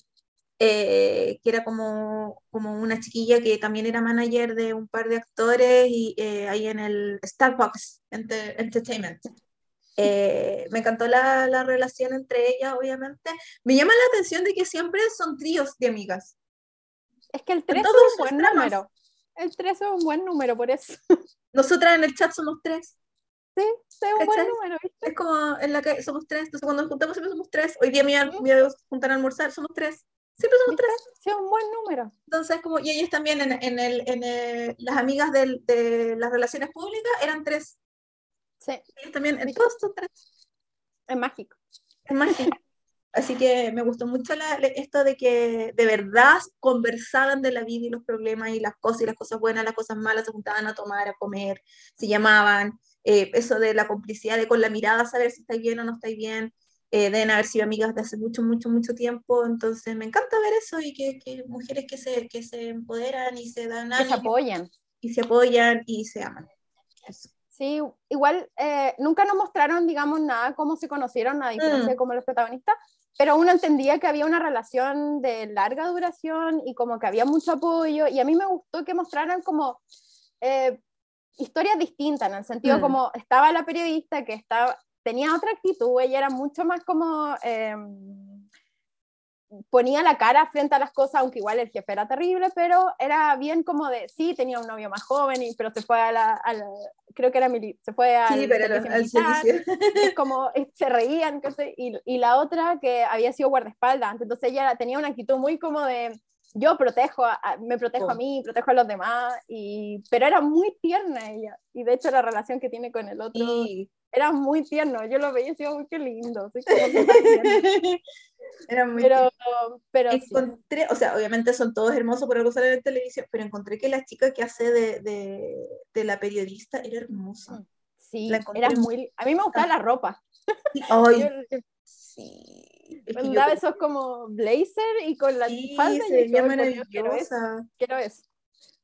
Eh, que era como, como una chiquilla que también era manager de un par de actores y eh, ahí en el Starbucks Entertainment. Eh, me encantó la, la, relación entre ellas, obviamente. Me llama la atención de que siempre son tríos de amigas. Es que el 3 es un buen número. El 3 es un buen número, por eso. Nosotras en el chat somos tres. Sí, es un buen número, ¿viste? Es como en la que somos tres, entonces cuando nos juntamos siempre somos tres. Hoy día me voy a juntar a almorzar, somos tres. Siempre somos tres. Sí, es un buen número. Entonces, como, y ellos también en, en, el, en el, las amigas del, de las relaciones públicas eran tres. Sí. Ellos también, en todos son tres. Es mágico. Es mágico. (laughs) Así que me gustó mucho la, esto de que de verdad conversaban de la vida y los problemas y las cosas y las cosas buenas, las cosas malas, se juntaban a tomar, a comer, se llamaban, eh, eso de la complicidad, de con la mirada saber si estáis bien o no estáis bien, eh, deben haber sido amigas de hace mucho, mucho, mucho tiempo, entonces me encanta ver eso y que, que mujeres que se, que se empoderan y se dan que se apoyan. Y se apoyan y se aman. Sí, igual eh, nunca nos mostraron, digamos, nada cómo se conocieron, a diferencia mm. de como los protagonistas, pero uno entendía que había una relación de larga duración y como que había mucho apoyo, y a mí me gustó que mostraran como eh, historias distintas, en el sentido mm. como estaba la periodista que estaba, tenía otra actitud, ella era mucho más como... Em, ponía la cara frente a las cosas, aunque igual el jefe era terrible, pero era bien como de, sí, tenía un novio más joven, y, pero se fue a la, creo que era mili, se fue al, sí, pero al servicio. como se reían, y, y, la otra que había sido guardaespaldas, entonces ella tenía una actitud muy como de, yo protejo, me protejo a mí, protejo a los demás, y, pero era muy tierna ella, y de hecho la relación que tiene con el otro era muy tierno, yo lo veía y decía, uy, qué lindo, (laughs) era muy pero, pero encontré, o sea, obviamente son todos hermosos por algo salen en televisión, pero encontré que la chica que hace de, de, de la periodista era hermosa. Mm, sí, era muy, a mí me gustaba la ropa. Ay, sí Andaba esos como blazer y con la sí, falda. Se veía maravillosa. Quiero eso. Quiero eso.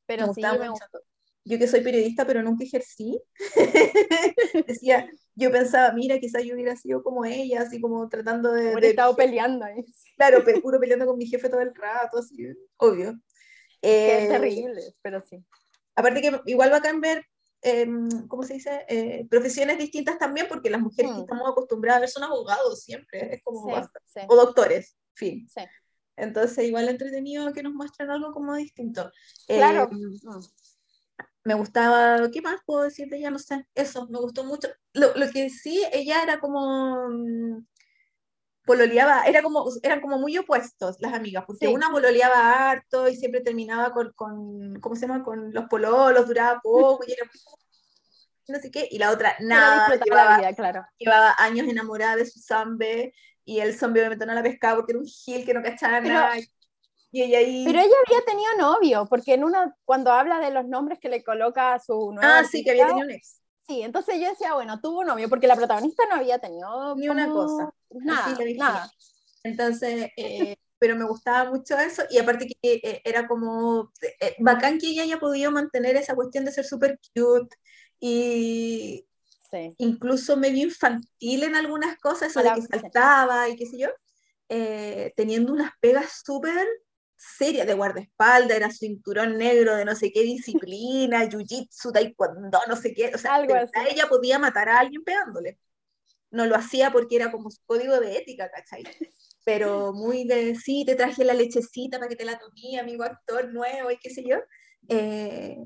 Pero sí, me gustó. Yo que soy periodista, pero nunca ejercí. (laughs) Decía, yo pensaba, mira, quizás yo hubiera sido como ella, así como tratando de. Hubiera estado peleando ahí. Claro, pero (laughs) puro peleando con mi jefe todo el rato, así, obvio. Eh, es terrible, pero sí. Aparte que igual va a cambiar em, ¿cómo se dice? Eh, profesiones distintas también, porque las mujeres que mm. estamos acostumbradas a ver son abogados siempre, es como o doctores, fin. Entonces, igual entretenido que nos muestren algo como distinto. Claro. Em, mm. Me gustaba, ¿qué más puedo decir de ella? No sé, eso, me gustó mucho. Lo, lo que sí, ella era como, mm, pololeaba, era como, eran como muy opuestos las amigas, porque una pololeaba harto y siempre terminaba con, con, ¿cómo se llama? Con los pololos, duraba (laughs) poco y era no sé qué, y la otra nada, llevaba, claro. llevaba años enamorada de su zombie y el zombie obviamente no la pescaba porque era un gil que no cachaba nada. Y ella ahí... Pero ella había tenido novio, porque en una, cuando habla de los nombres que le coloca a su nueva Ah, sí, que había tenido un ex. Sí, entonces yo decía, bueno, tuvo novio, porque la protagonista no había tenido ni una cosa. Nada, nada. Entonces, eh, pero me gustaba mucho eso, y aparte que eh, era como eh, bacán que ella haya podido mantener esa cuestión de ser súper cute y incluso medio infantil en algunas cosas, eso de que saltaba y qué sé yo, teniendo unas pegas súper seria de guardaespaldas, era cinturón negro de no sé qué disciplina, (laughs) jiu-jitsu, taekwondo, no sé qué, o sea, ella podía matar a alguien pegándole. No lo hacía porque era como su código de ética, ¿cachai? Pero muy de, sí, te traje la lechecita para que te la tomé, amigo actor nuevo y qué sé yo. Eh,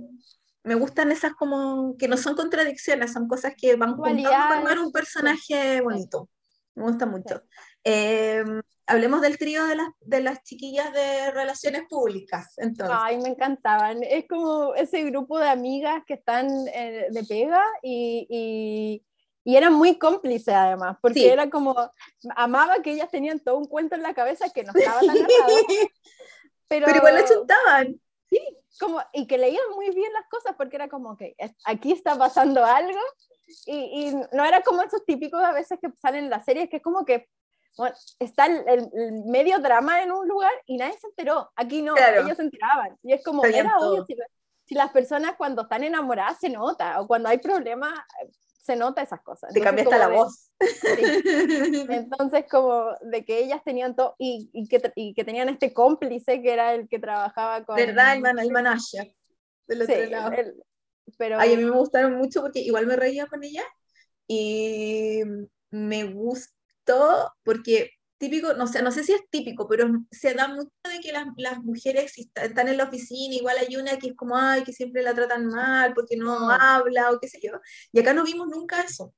me gustan esas como que no son contradicciones, son cosas que van juntando para un personaje bonito. Me gusta mucho. Eh, hablemos del trío de las, de las chiquillas de relaciones públicas. Entonces. Ay, me encantaban. Es como ese grupo de amigas que están eh, de pega y, y, y, eran muy cómplices además, porque era como, amaba que ellas tenían todo un cuento en la cabeza que no estaba tan narrado. (laughs) Pero, pero igual la chuntaban. Sí, como, y que leían muy bien las cosas porque era como que aquí está pasando algo y, y, no era como esos típicos a veces que salen en las series que es como que bueno, está el, medio drama en un lugar y nadie se enteró. Aquí no, ellos se enteraban. Y es como, era obvio, si, las personas cuando están enamoradas se nota, o cuando hay problemas se nota esas cosas. Te cambiaste la voz. Entonces, como de que ellas tenían todo, y, y, que, y, que, tenían este cómplice que era el que trabajaba con... ¿Verdad? El, man, el manager. Del otro lado. pero... Ay, a mí me gustaron mucho porque igual me reía con ella y me gusta porque típico, no sé, no sé si es típico, pero se da mucho de que las, las mujeres están en la oficina, igual hay una que es como, ay, que siempre la tratan mal porque no habla o qué sé yo, y acá no vimos nunca eso.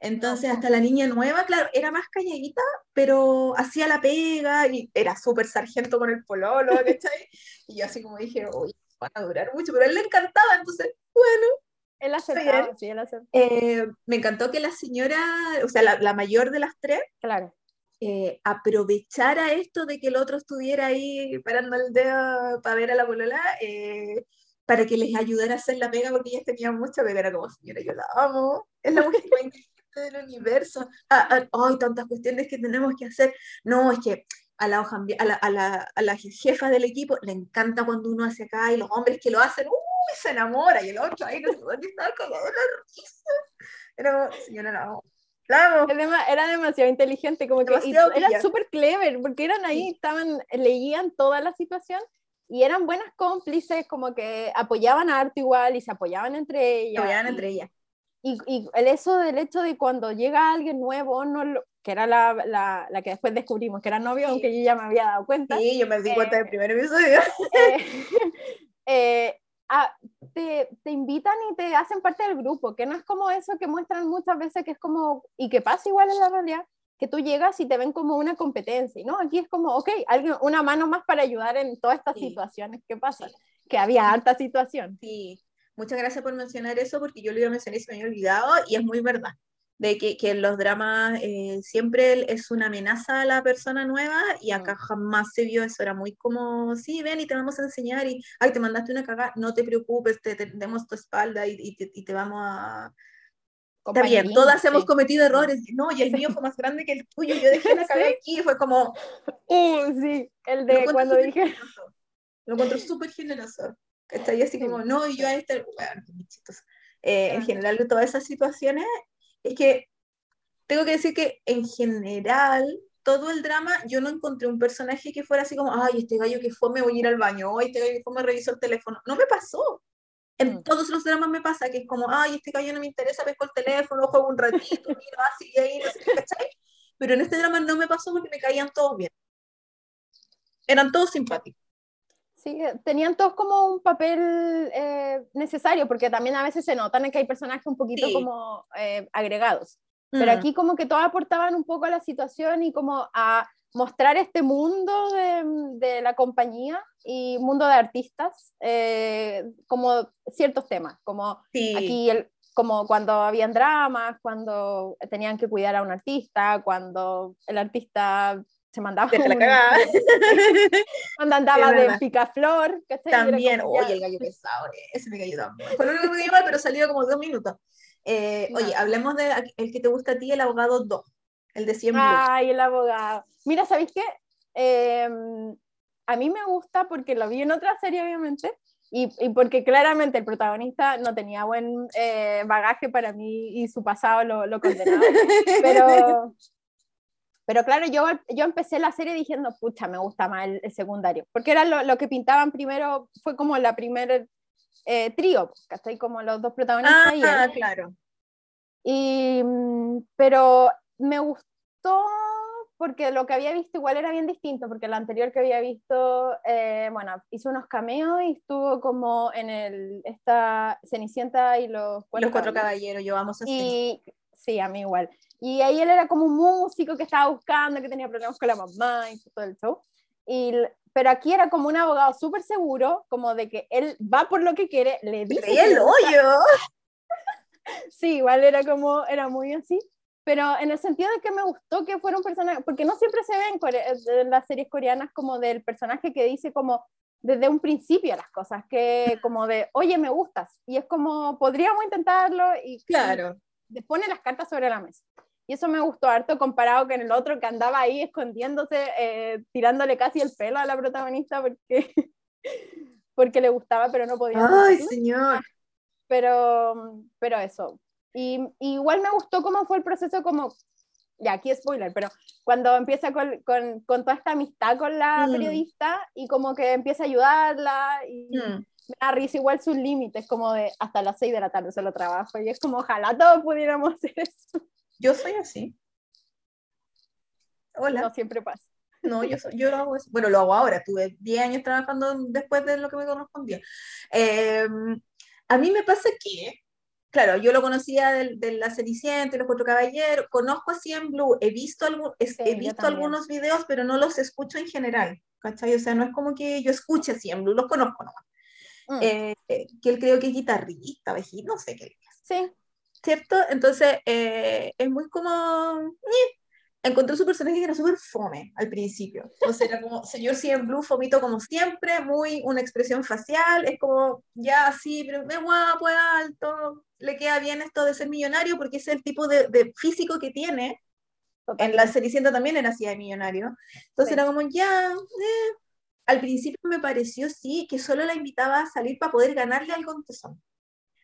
Entonces, hasta la niña nueva, claro, era más calladita, pero hacía la pega y era súper sargento con el pololo, ¿cachai? Y yo así como dije, uy, van a durar mucho, pero a él le encantaba, entonces, bueno, él aceptaba, sí, él aceptaba. Eh, me encantó que la señora, o sea, la, la mayor de las tres, claro. Eh, aprovechara esto de que el otro estuviera ahí parando el dedo para ver a la polola, eh, para que les ayudara a hacer la pega, porque ellas tenían mucha pega, era como, señora, yo la amo, es la mujer más inteligente del universo, ah, ah, hay tantas cuestiones que tenemos que hacer, no, es que a la, a la, a la, a la jefa del equipo le encanta cuando uno hace acá y los hombres que lo hacen, ¡uh! Se enamora y el otro ahí no estaba cagado la risa. Era como, señora, no. Era demasiado inteligente, como que era súper clever, porque eran ahí, estaban, leían toda la situación y eran buenas cómplices, como que apoyaban a Arte igual y se apoyaban entre ellas. Apoyaban entre ellas. Y, y el eso del hecho de cuando llega alguien nuevo, no que era la, la, la, que después descubrimos que era novio, aunque yo ya me había dado cuenta. Sí, yo me di cuenta del eh, primer episodio. (laughs) Eh, (laughs) eh, te, te, invitan y te hacen parte del grupo, que no es como eso que muestran muchas veces, que es como, y que pasa igual en la realidad, que tú llegas y te ven como una competencia, ¿no? Aquí es como, ok, alguien, una mano más para ayudar en todas estas situaciones que pasan, que había alta situación. Sí, muchas gracias por mencionar eso, porque yo lo iba a mencionar y se me había olvidado, y es muy verdad de que, que los dramas eh, siempre es una amenaza a la persona nueva y acá mm. jamás se vio eso, era muy como, sí, ven y te vamos a enseñar y, ay, te mandaste una cagada, no te preocupes, te, tendemos tu espalda y, y, te, y, te, vamos a... Está bien, todas hemos cometido errores, no, y el mío fue más grande que el tuyo, yo dejé la (laughs) cagada aquí, fue como... Uh, sí, el de cuando dije... Lo encuentro súper generoso, está ahí así como, no, y yo a este... Bueno, eh, en general de todas esas situaciones es que tengo que decir que en general, todo el drama, yo no encontré un personaje que fuera así como, ay, este gallo que fue, me voy a ir al baño, ay, este gallo que fue, me revisó el teléfono. No me pasó. En mm. todos los dramas me pasa que es como, ay, este gallo no me interesa, pesco el teléfono, juego un ratito, (laughs) miro así y ahí, no sé ¿cachai? Pero en este drama no me pasó porque me caían todos bien. Eran todos simpáticos. Sí, eh, tenían todos como un papel eh, necesario, porque también a veces se notan que hay personajes un poquito como eh, agregados. Pero mm. aquí como que todos aportaban un poco a la situación y como a mostrar este mundo de, de la compañía y mundo de artistas, como ciertos temas, como aquí el, como cuando habían dramas, cuando tenían que cuidar a un artista, cuando el artista se mandaba la cagada. cuando (laughs) andaba de picaflor. También, oye, el gallo pesado, ese me cayó también. Fue lo único que me mal, pero salió como dos minutos. Eh, oye, hablemos de el que te gusta a ti, el abogado 2, el de siempre. Ay, el abogado. Mira, ¿sabéis qué? Em, a mí me gusta porque lo vi en otra serie, obviamente, y, y porque claramente el protagonista no tenía buen eh, bagaje para mí y su pasado lo, lo condenaba. (laughs) Pero, pero claro, yo, yo empecé la serie diciendo, pucha, me gusta más el, secundario, porque era lo, lo, que pintaban primero, fue como la primer eh, trío, ¿cachai? Como los dos protagonistas. Ah, y claro. Y, mm, pero me gustó porque lo que había visto igual era bien distinto, porque lo anterior que había visto, eh, bueno, hizo unos cameos y estuvo como en el, esta Cenicienta y los Cuatro, los cuatro caballeros, yo vamos así. Y, sí, a mí igual. Y ahí él era como un músico que estaba buscando, que tenía problemas con la mamá y todo el show. Y, pero aquí era como un abogado súper seguro, como de que él va por lo que quiere, le dice... el hoyo! (laughs) sí, igual era como, era muy así. Pero en el sentido de que me gustó que fuera un personaje, porque no siempre se ve en, las series coreanas como del personaje que dice como desde un principio las cosas, que como de, oye, me gustas. Y es como, podríamos intentarlo y... Claro. Pone las cartas sobre la mesa. Y eso me gustó harto comparado con el otro que andaba ahí escondiéndose, eh, tirándole casi el pelo a la protagonista porque, (laughs) porque le gustaba, pero no podía. ¡Ay, señor! Pero, pero eso. Y, igual me gustó cómo fue el proceso, como, ya aquí spoiler, pero cuando empieza con, con, con toda esta amistad con la mm. periodista y como que empieza a ayudarla y mm. Me da risa igual sus límites, como de hasta las 6 de la tarde solo trabajo y es como ojalá todos pudiéramos hacer eso. Yo soy así. Hola. No siempre pasa. No, yo, yo lo hago Bueno, lo hago ahora. Tuve 10 años trabajando después de lo que me correspondía. Em, a mí me pasa que, claro, yo lo conocía de, de La Cenicienta y Los Cuatro Caballeros. Conozco a en Blue. He visto, algún, he visto algunos videos, pero no los escucho en general. ¿Cachai? O sea, no es como que yo escuche a en Blue. Los conozco nomás. Mm. Eh, que él creo que es guitarrista, no sé qué. Sí. ¿cierto? Entonces, eh, es muy como... Encontré su personaje que era súper fome al principio. O sea, era como, señor en Blue, fomito como siempre, muy una expresión facial, es como, ya, sí, pero es guapo, es alto, le queda bien esto de ser millonario porque es el tipo de, de físico que tiene. En la Cenicienta también era así de millonario. Entonces era como, ya, eh. Al principio me pareció, sí, que solo la invitaba a salir para poder ganarle al contesón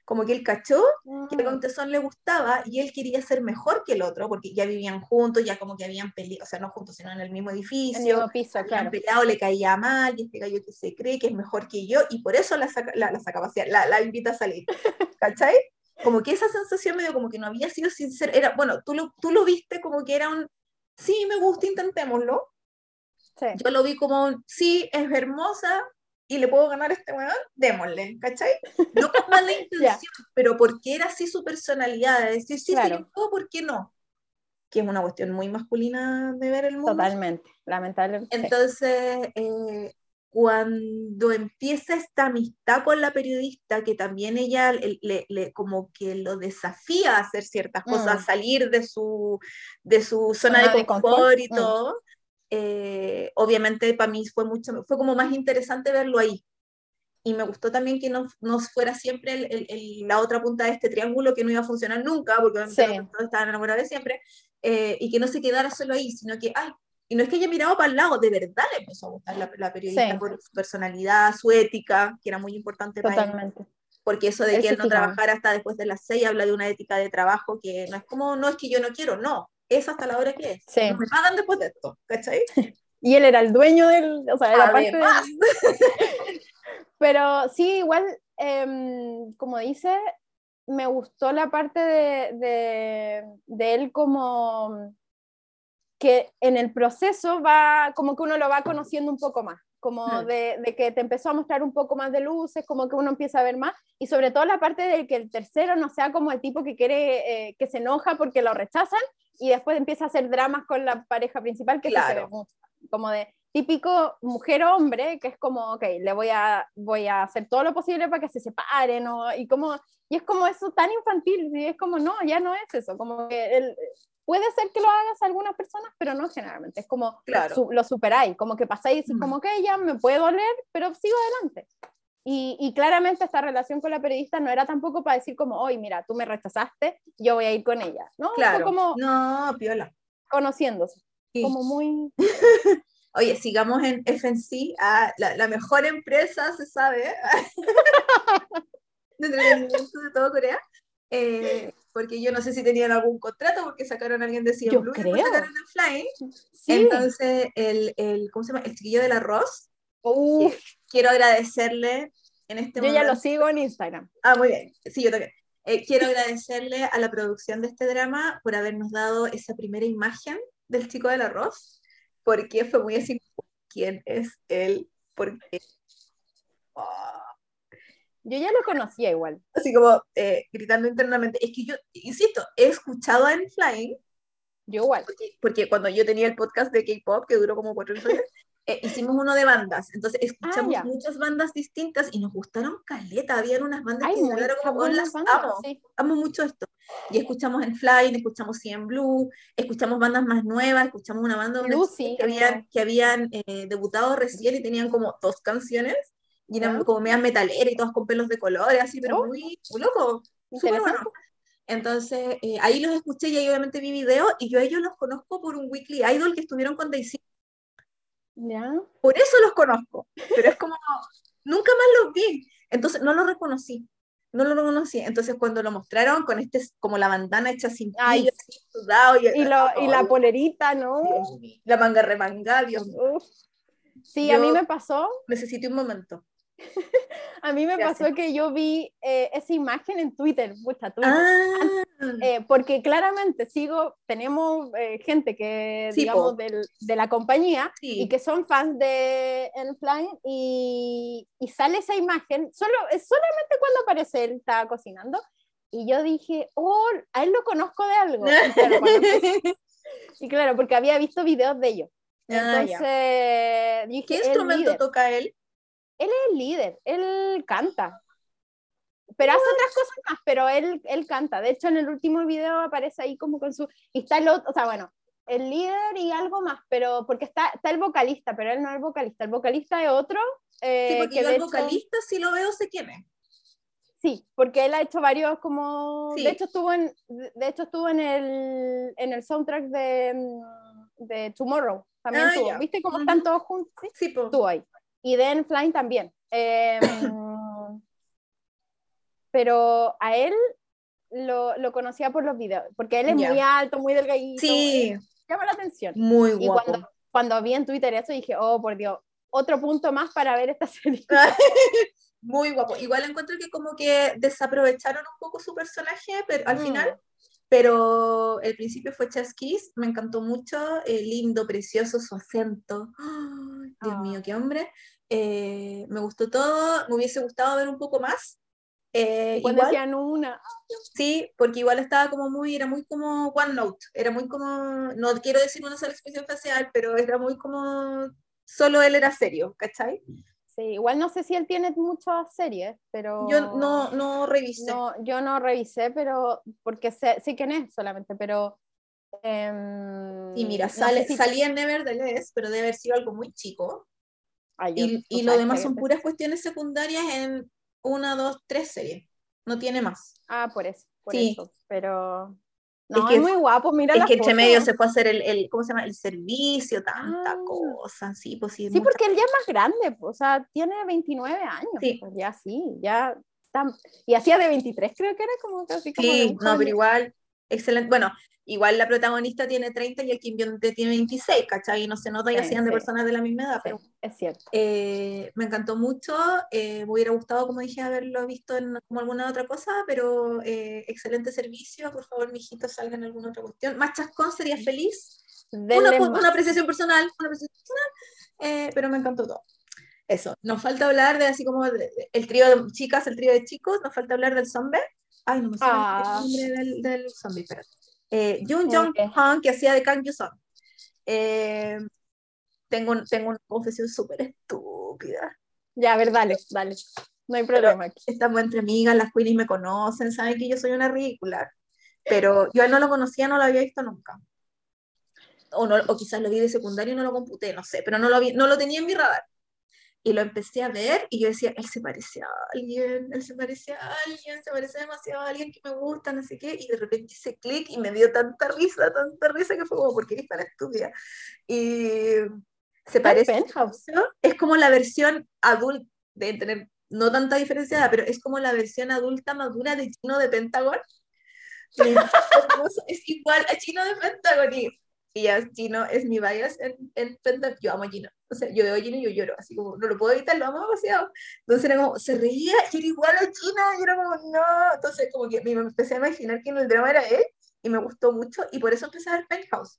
como que él cachó que a Contesón le gustaba y él quería ser mejor que el otro, porque ya vivían juntos, ya como que habían peleado, o sea, no juntos, sino en el mismo edificio. En el mismo piso, habían peleado, le caía mal, y este gallo que se cree que es mejor que yo, y por eso la, saca, la, la saca la, la invita a salir. (laughs) ¿Cachai? Como que esa sensación medio como que no había sido sincera, era, bueno, tú lo, tú lo viste como que era un, sí, me gusta, intentémoslo. Sí. Yo lo vi como, sí, es hermosa, y le puedo ganar a este weón, démosle, ¿cachai? No con mala (laughs) intención, pero porque era así su personalidad, de decir, sí, sí, yo puedo, ¿por qué no? Que es una cuestión muy masculina de ver el mundo. Totalmente, lamentablemente. Entonces, eh, cuando empieza esta amistad con la periodista, que también ella le, le, como que lo desafía a hacer ciertas cosas, a mm. salir de su, de su zona, de, confort y mm. Eh, obviamente para mí fue mucho, fue como más interesante verlo ahí. Y me gustó también que no, no fuera siempre el, el, la otra punta de este triángulo que no iba a funcionar nunca, porque sí. todos estaban enamorados de siempre, eh, y que no se quedara solo ahí, sino que, ay, y no es que haya mirado para el lado, de verdad le empezó a gustar la, la periodista por su personalidad, su ética, que era muy importante para él. Porque eso de que él no trabajara hasta después de las seis habla de una ética de trabajo que no es como, no es que yo no quiero, no, es hasta la hora que es. Sí. me pagan después de esto, ¿cachai? (laughs) y él era el dueño del, o sea, era parte (laughs) Pero sí, igual em, como dice, me gustó la parte de, de, él como que en el proceso va, como que uno lo va conociendo un poco más, como hmm. de, de, que te empezó a mostrar un poco más de luces, como que uno empieza a ver más, y sobre todo la parte de que el tercero no sea como el tipo que quiere, eh, que se enoja porque lo rechazan, y después empieza a hacer dramas con la pareja principal, que claro. se ve mucho, como de, típico mujer-hombre, que es como, ok, le voy a, voy a hacer todo lo posible para que se separen, ¿no? y, como, y es como eso tan infantil, y es como, no, ya no es eso, como que él, puede ser que lo hagas a algunas personas, pero no generalmente, es como claro. lo superáis, como que pasáis, mm. como que ya me puede doler, pero sigo adelante. Y, y, claramente esta relación con la periodista no era tampoco para decir como, hoy mira, tú me rechazaste, yo voy a ir con ella, ¿no? Claro, como no, piola. Conociéndose, como muy... (laughs) Oye, sigamos en FNC, ah, la, mejor empresa, se sabe, (laughs) de entretenimiento de todo Corea. Eh, porque yo no sé si tenían algún contrato, porque sacaron a alguien de CM Blue y sacaron a Flying. Entonces, el, el, ¿cómo se llama? El chiquillo del arroz. Quiero agradecerle en este momento. Yo ya lo sigo en Instagram. Ah, muy bien. Sí, yo también. Eh, quiero agradecerle a la producción de este drama por habernos dado esa primera imagen del chico del arroz porque fue muy así, ¿quién es él? Porque... Yo ya lo conocía igual. Así como eh, gritando internamente. Es que yo, insisto, he escuchado a Flying. Yo igual. Porque, cuando yo tenía el podcast de K-pop, que duró como cuatro años, eh, hicimos uno de bandas, entonces escuchamos ah, muchas bandas distintas y nos gustaron caleta, habían unas bandas que me como, las amo, amo mucho esto. Y escuchamos en Fly, escuchamos en Blue, escuchamos bandas más nuevas, escuchamos una banda que, habían, que habían eh, debutado recién y tenían como dos canciones, y eran como medias metaleras y todas con pelos de colores, así, pero oh. muy, muy loco, súper bueno. Entonces, eh, ahí los escuché y ahí obviamente vi video y yo a ellos los conozco por un Weekly Idol que estuvieron con Daisy por eso los conozco, pero es como, nunca más los vi, entonces no los reconocí, no lo reconocí, entonces cuando lo mostraron con este, como la bandana hecha sin Ay, sudado y, y, la polerita, ¿no? la manga remangada, Dios Sí, a mí me pasó. Necesito un momento. (laughs) a mí me pasó que yo vi eh, esa imagen en Twitter, Twitter ah. eh, porque claramente sigo, tenemos eh, gente que, digamos, de la compañía y que son fans de Enfly y, y sale esa imagen, solo, solamente cuando aparece él está cocinando, y yo dije, oh, a él lo conozco de algo. Y claro, (laughs) (laughs) porque había visto videos de ellos. Ah, Entonces, dije, ¿qué instrumento toca él? Él es el líder, él canta. Pero hace otras cosas más, pero él, él canta. De hecho, en el último video aparece ahí como con su... Y está el otro, o sea, bueno, el líder y algo más, pero porque está, está el vocalista, pero él no es el vocalista. El vocalista es otro. Eh, sí, porque yo el vocalista, si lo veo, sé quién es. Sí, porque él ha hecho varios como... De hecho, estuvo en, de hecho, estuvo en el, en el soundtrack de, de Tomorrow. También ah, ¿Viste cómo están todos juntos? Sí, sí estuvo ahí y Dan Flying también. Em, (coughs) pero a él lo, lo, conocía por los videos, porque él es muy alto, muy delgadito. Sí. Llama la atención. Muy guapo. Y cuando, cuando vi en Twitter eso dije, oh, por Dios, otro punto más para ver esta serie. (laughs) muy guapo. Igual encuentro que como que desaprovecharon un poco su personaje, pero al mm. final pero el principio fue Chasquis, me encantó mucho, eh, lindo, precioso, su acento. Dios mío, qué hombre. Eh, me gustó todo, me hubiese gustado ver un poco más. Eh, Cuando decían una. Sí, porque igual estaba como muy, era muy como One Note, era muy como, no quiero decir una sola expresión facial, pero era muy como, solo él era serio, ¿cachai? Sí, igual no sé si él tiene muchas series, pero... Yo no, no revisé. No, yo no revisé, pero porque sé, sí quién es solamente, pero... Em, y mira, sale, salía en Never pero debe haber sido algo muy chico. y, y lo demás son puras cuestiones secundarias en una, dos, tres series. No tiene más. Ah, por eso, por eso. Pero no, es, muy guapo, mira Es que entre medio se puede hacer el, el, ¿cómo se llama? El servicio, tanta ah. cosa, sí, pues sí. Sí, porque él ya es más grande, o sea, tiene 29 años. Sí. Pues ya sí, ya está, y hacía de 23 creo que era como casi como Sí, no, pero igual, excelente. Bueno, igual la protagonista tiene 30 y el Kim tiene 26, ¿cachai? Y no se nota y hacían de personas de la misma edad, pero es cierto. Eh, me encantó mucho, eh, me hubiera gustado, como dije, haberlo visto en como alguna otra cosa, pero eh, excelente servicio, por favor, mijito, salga en alguna otra cuestión. Más chascón, sería feliz. Una, una, apreciación personal, una apreciación personal, pero me encantó todo. Eso, nos falta hablar de así como el trío de chicas, el trío de chicos, nos falta hablar del zombie. Ay, no me sale el ah. nombre del, del zombie, pero eh, Jung Jong Han, que hacía de Kang Yuson. Eh, tengo, tengo una confesión súper estúpida. Ya, a ver, dale, dale. No hay problema. Aquí. Estamos entre amigas, las queenies me conocen, saben que yo soy una ridícula. Pero yo no lo conocía, no lo había visto nunca. O, no, o quizás lo vi de secundario y no lo computé, no sé, pero no lo, vi, no lo tenía en mi radar y lo empecé a ver y yo decía, él se parece a alguien, él se parece a alguien, se parece demasiado a alguien que me gusta, no sé qué, y de repente hice clic y me dio tanta risa, tanta risa que fue como, porque es para estudiar. Y se parece. Es como la versión adulta, de tener no tanta diferenciada, pero es como la versión adulta madura de Chino de Pentagon. (laughs) es igual a Chino de Pentagon y y ya Gino es mi bias en, en yo amo a Gino, o sea, yo veo a Gino y yo lloro, así como, no lo puedo evitar, lo amo demasiado, entonces era como, se reía y era igual a Gino, y era como, no, entonces como que me empecé a imaginar que en el drama era él, y me gustó mucho, y por eso empecé a ver Penthouse.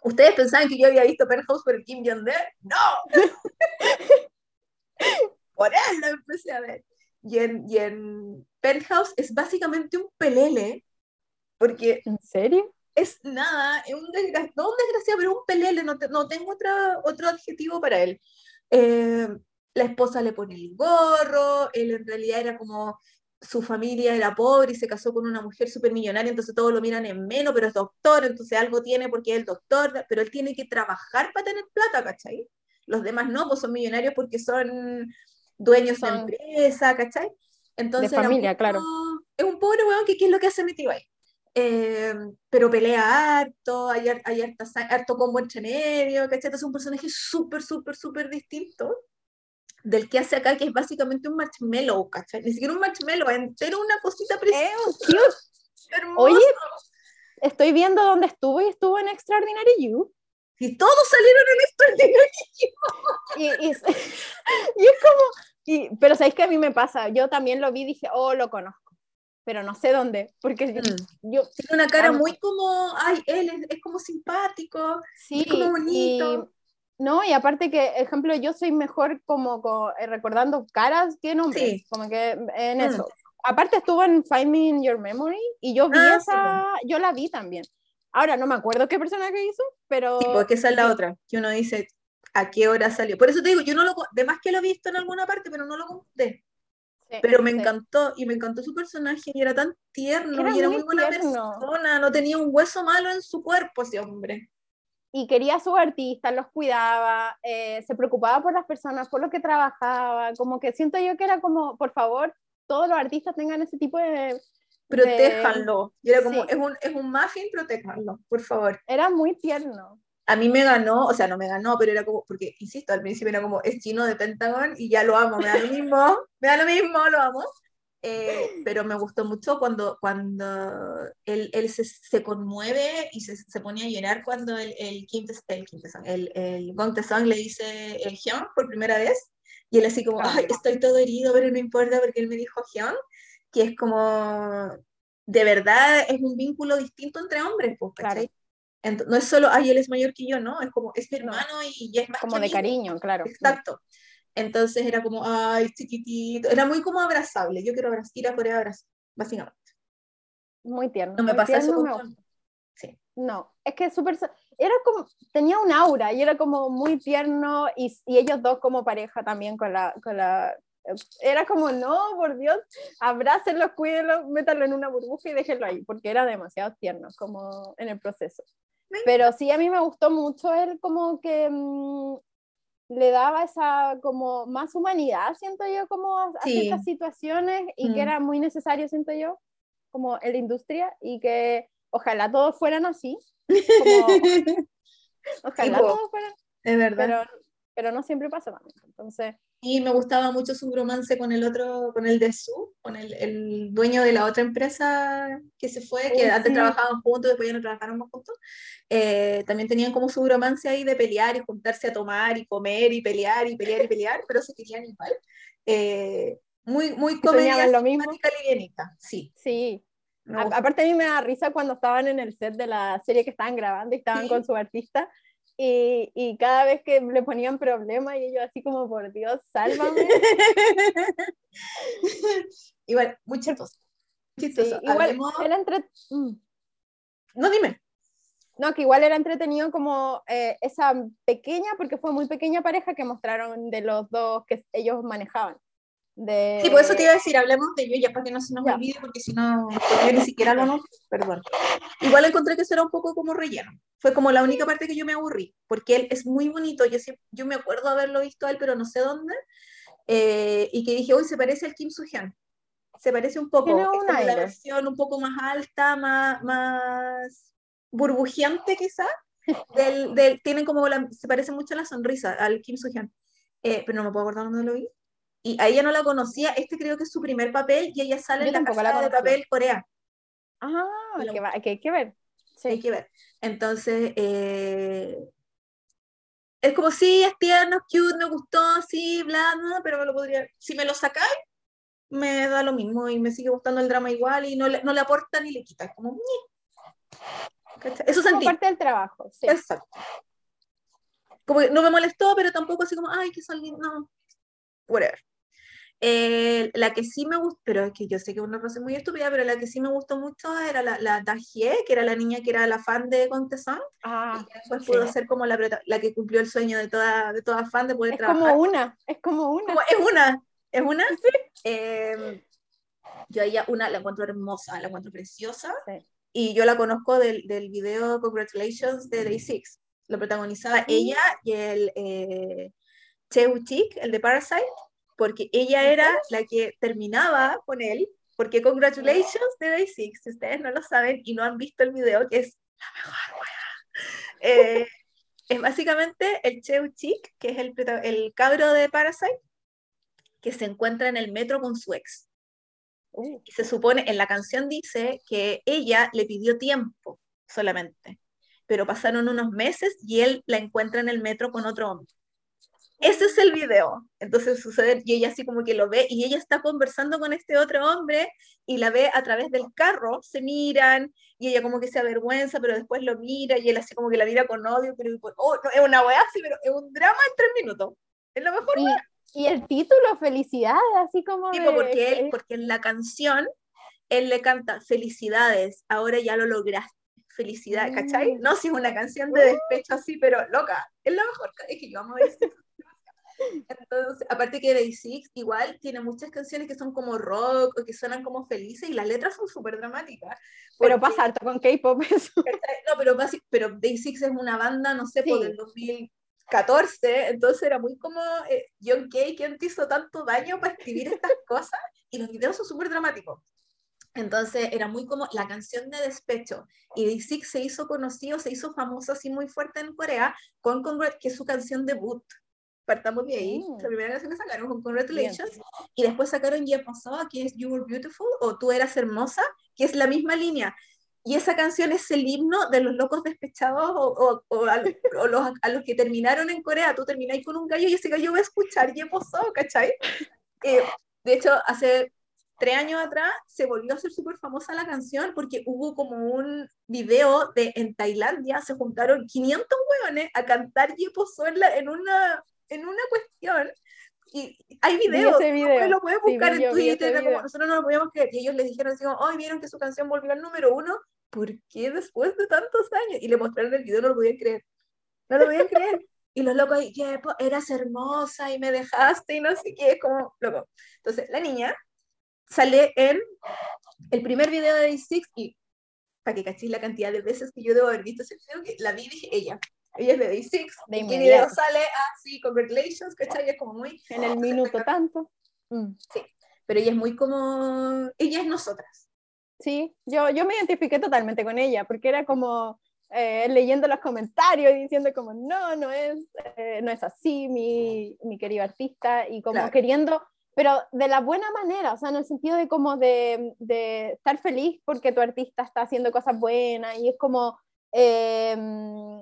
¿Ustedes pensaban que yo había visto Penthouse por el Kim Jong-un? ¡No! (laughs) por él lo empecé a ver. Y en, y en Penthouse es básicamente un pelele, porque... ¿En serio? Es nada, es un desgraciado, no un desgraciado, pero un pelele, no, no tengo otra, otro adjetivo para él. Eh, la esposa le pone el gorro, él en realidad era como, su familia era pobre y se casó con una mujer súper millonaria, entonces todos lo miran en menos, pero es doctor, entonces algo tiene porque es el doctor, pero él tiene que trabajar para tener plata, ¿cachai? Los demás no, pues son millonarios porque son dueños de empresa, ¿cachai? Entonces, de familia, claro. Es un pobre weón que qué es lo que hace mi tío ahí. Eh, pero pelea harto, hay, hay harto, harto combo entre medio, ¿cachai? es un personaje súper, súper, súper distinto del que hace acá, que es básicamente un marshmallow, ¿cachai? Ni siquiera un marshmallow, entero una cosita preciosa. Oye, estoy viendo dónde estuvo y estuvo en Extraordinary You. Y todos salieron en Extraordinary You. y, y, (laughs) y, es como, y, pero sabéis que a mí me pasa, yo también lo vi y dije, oh, lo conozco pero no sé dónde, porque mm. yo... Tiene una cara muy como, ay, él es, como simpático, sí, es como bonito. no, y aparte que, ejemplo, yo soy mejor como, eh, recordando caras que nombres, como que en mm. eso. Aparte estuvo en Find Me in Your Memory y yo vi ah, esa, yo la vi también. Ahora no me acuerdo qué personaje hizo, pero... Sí, porque esa es la otra, que uno dice a qué hora salió. Por eso te digo, yo no lo, además que lo he visto en alguna parte, pero no lo conté pero me encantó, y me encantó su personaje, y era tan tierno, y era muy, buena persona, no tenía un hueso malo en su cuerpo ese hombre. Y quería a sus artistas, los cuidaba, eh, se preocupaba por las personas, por lo que trabajaba, como que siento yo que era como, por favor, todos los artistas tengan ese tipo de... Protéjanlo. Y era como, es, un, es un muffin, protéjanlo, por favor. Era muy tierno a mí me ganó, o sea, no me ganó, pero era como, porque, insisto, al principio era como, es chino de Pentagon y ya lo amo, me da lo mismo, (laughs) me da lo mismo, lo amo. Eh, pero me gustó mucho cuando, cuando él, él se, se, conmueve y se, se ponía a llorar cuando el, el Kim, el, Kim el, el Gong Song le dice el Hyun por primera vez y él así como, Ay, estoy todo herido, pero no importa porque él me dijo Hyun, que es como, de verdad es un vínculo distinto entre hombres, pues, claro no es solo, ay, él es mayor que yo, ¿no? Es como, es mi hermano y ya es más Como de cariño, claro. Exacto. Entonces era como, ay, chiquitito. Era muy como abrazable. Yo quiero abrazar, ir a Corea abrazar, básicamente. Muy tierno. No me pasa eso con... Sí. No, es que súper... Era como, tenía un aura y era como muy tierno y, y ellos dos como pareja también con la, con la, era como, no, por Dios, abrácenlo, cuídenlo, métanlo en una burbuja y déjenlo ahí, porque era demasiado tierno como en el proceso. Pero sí, a mí me gustó mucho él como que mm, le daba esa como más humanidad, siento yo, como a, ciertas situaciones y que mm. era muy necesario, siento yo, como en la industria y que ojalá todos fueran así. (laughs) ojalá todos fueran. Es verdad. Pero, pero no siempre pasa. Entonces, y me gustaba mucho su romance con el otro, con el de Su, con el, el dueño de la otra empresa que se fue, que antes trabajaban juntos, después ya no trabajaron más juntos. Eh, también tenían como su romance ahí de pelear y juntarse a tomar y comer y pelear y pelear y pelear, pero se querían igual. Eh, muy, muy comedia lo mismo. sí. Sí, aparte a mí me da risa cuando estaban en el set de la serie que estaban grabando y estaban con su artista y, y, cada vez que le ponían problemas y ellos así como, por Dios, sálvame. (laughs) igual, muy chistoso. igual era entre... Mm. No, dime. No, que igual era entretenido como eh, esa pequeña, porque fue muy pequeña pareja que mostraron de los dos que ellos manejaban. De... Sí, por eso te iba a decir, hablemos de ello ya para que no se nos olvide, porque si no, yo ni siquiera lo no, perdón. Igual encontré que eso era un poco como relleno. Fue como la única parte que yo me aburrí, porque él es muy bonito. Yo, yo me acuerdo haberlo visto a él, pero no sé dónde. Eh, y que dije, hoy se parece al Kim Soo-hyun. Se parece un poco. Tiene una la versión un poco más alta, más, más burbujeante quizá. (laughs) Del, del, tienen como la, se parece mucho a la sonrisa al Kim Soo-hyun. Eh, pero no me puedo acordar dónde lo vi y a ella no la conocía, este creo que es su primer papel y ella sale en la casa de papel Corea. Ah, que, hay que ver. Sí. Hay que ver. Entonces, eh, es como, sí, es tierno, cute, me gustó, sí, bla, bla, pero me lo podría, si me lo sacáis, me da lo mismo y me sigue gustando el drama igual y no le, no le aporta ni le quita, es como, eso sentí. parte del trabajo, sí. Exacto. Como que no me molestó, pero tampoco así como, ay, que salga, no, whatever. Eh, la que sí me gustó, pero es que yo sé que es una frase muy estúpida, pero la que sí me gustó mucho era la, la Dajie, que era la niña que era la fan de Contesant. Ah, y después pudo ser como la, la que cumplió el sueño de toda, de toda fan de poder trabajar. Es como una, es como una. es una, es una. Em, yo a ella una la encuentro hermosa, la encuentro preciosa. Y yo la conozco del, del video Congratulations de Day Six. Lo protagonizaba ella y el eh, Cheu el de Parasite porque ella era la que terminaba con él, porque Congratulations de Day Six, si ustedes no lo saben y no han visto el video, que es la mejor (laughs) eh, es básicamente el Cheu Chik, que es el, el cabro de Parasite, que se encuentra en el metro con su ex. Uh. Y se supone, en la canción dice que ella le pidió tiempo solamente, pero pasaron unos meses y él la encuentra en el metro con otro hombre ese es el video. Entonces sucede, y ella así como que lo ve, y ella está conversando con este otro hombre, y la ve a través del carro, se miran, y ella como que se avergüenza, pero después lo mira, y él así como que la mira con odio, pero oh, es una weá así, pero es un drama en tres minutos. Es lo mejor. Y, y el título, felicidades, así como... Tipo, porque, él, porque en la canción, él le canta, felicidades, ahora ya lo lograste felicidad, ¿cachai? Mm. No si es una canción de despecho así, pero loca, es la mejor, es que yo amo esto. Entonces, aparte que Day Six igual tiene muchas canciones que son como rock o que suenan como felices y las letras son súper dramáticas. Pero pasa alto con K-pop eso. (laughs) No, pero, pero Day Six es una banda, no sé, por pues, el 2014, entonces era muy como eh, John Kay, ¿quién te hizo tanto daño para escribir estas (laughs) cosas? Y los videos son súper dramáticos. Entonces era muy como la canción de despecho. Y Day Six se hizo conocido, se hizo famoso así muy fuerte en Corea con Congrat, que es su canción debut partamos de ahí. La primera canción que sacaron con Congratulations. Y después sacaron Ya Pasó, que es You Were Beautiful, o Tú Eras Hermosa, que es la misma línea. Y esa canción es el himno de los locos despechados o, o, a, (laughs) los, a, los, que terminaron en Corea. Tú termináis con un gallo y ese gallo va a escuchar Ya Pasó, ¿cachai? (laughs) Eh, de hecho, hace tres años atrás se volvió a hacer súper famosa la canción porque hubo como un video de en Tailandia, se juntaron 500 hueones a cantar Yeposo en, en una en una cuestión y hay videos, video. lo puedes buscar en Twitter, nosotros no lo podíamos creer, y ellos les dijeron así, hoy vieron que su canción volvió al número uno, ¿por qué después de tantos años? Y le mostraron el video, no lo podían creer, no lo podían creer, y los locos, ahí, eras hermosa y me dejaste y no sé qué, como loco. Entonces, la niña sale en el primer video de Day Six y para que cachéis la cantidad de veces que yo debo haber visto ese video, que la vi dije, ella, ella es de Day Six, de y video sale así, congratulations, ¿cachai? Es como muy... En el minuto tanto. Mm. Sí, pero ella es muy como... Ella es nosotras. Sí, yo, yo me identifiqué totalmente con ella, porque era como... eh, leyendo los comentarios y diciendo como, no, no es, eh, no es así, mi, mi querido artista, y como queriendo, pero de la buena manera, o sea, en el sentido de como de, de estar feliz porque tu artista está haciendo cosas buenas, y es como, em,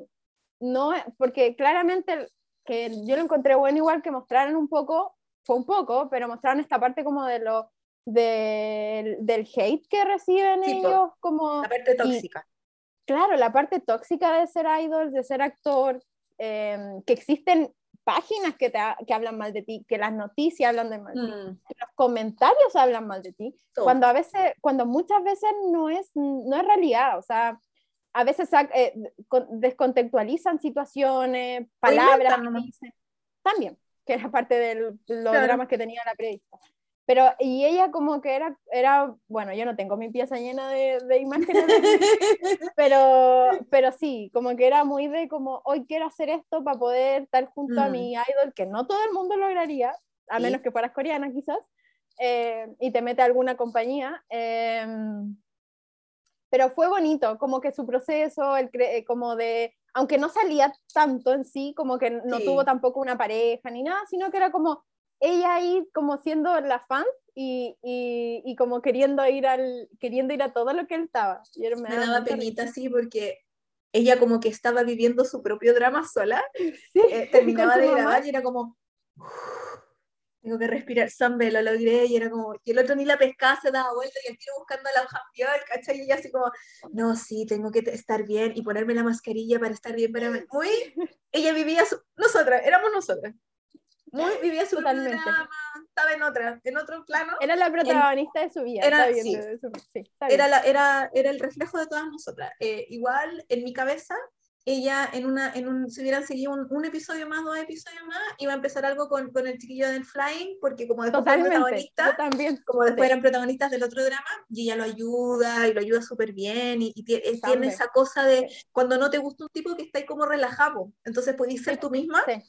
no, porque claramente que yo lo encontré bueno igual que mostraran un poco, fue un poco, pero mostraron esta parte como de lo del, del hate que reciben ellos, como... La parte tóxica. Claro, la parte tóxica de ser idol, de ser actor, em, que existen páginas que, te que hablan mal de ti, que las noticias hablan de mal de ti, mm. que los comentarios hablan mal de ti, cuando a veces, cuando muchas veces no es, no es realidad, o sea, a veces eh, descontextualizan situaciones, palabras, también, que era parte de los dramas que tenía la periodista. Pero, y ella como que era, era bueno, yo no tengo mi pieza llena de, de imágenes, (laughs) pero, pero sí, como que era muy de como, hoy quiero hacer esto para poder estar junto a mm. mi idol, que no todo el mundo lograría, a menos que fueras coreana quizás, eh, y te mete a alguna compañía. Em, pero fue bonito, como que su proceso, el eh, como de, aunque no salía tanto en sí, como que no tuvo tampoco una pareja ni nada, sino que era como ella ahí como siendo la fan y, y, y, como queriendo ir, al, queriendo ir a todo lo que él estaba. Y me, me daba penita, sí, porque ella como que estaba viviendo su propio drama sola, (laughs) eh, (laughs) terminaba de grabar y era como, tengo que respirar, Sambe, lo logré, y era como, y el otro ni la pescaba, se daba vuelta y el tío buscando la campeón, ¿cachai? Y ella así como, no, sí, tengo que estar bien y ponerme la mascarilla para estar bien, para (laughs) muy, ella vivía, su... nosotras, éramos nosotras muy vivía su Totalmente. estaba en otra, en otro plano. Era la protagonista de su vida. Era, sí, era, la, era, era, el reflejo de todas nosotras. Eh, igual, en mi cabeza, ella, en una, en un, si hubieran seguido un, un, episodio más, dos episodios más, iba a empezar algo con, con el chiquillo del Flying, porque como después fueron protagonistas, también. como después eran protagonistas del otro drama, y ella lo ayuda, y lo ayuda súper bien, y, y tiene, esa cosa de cuando no te gusta un tipo que está ahí como relajado, entonces puedes ser tú misma. Sí.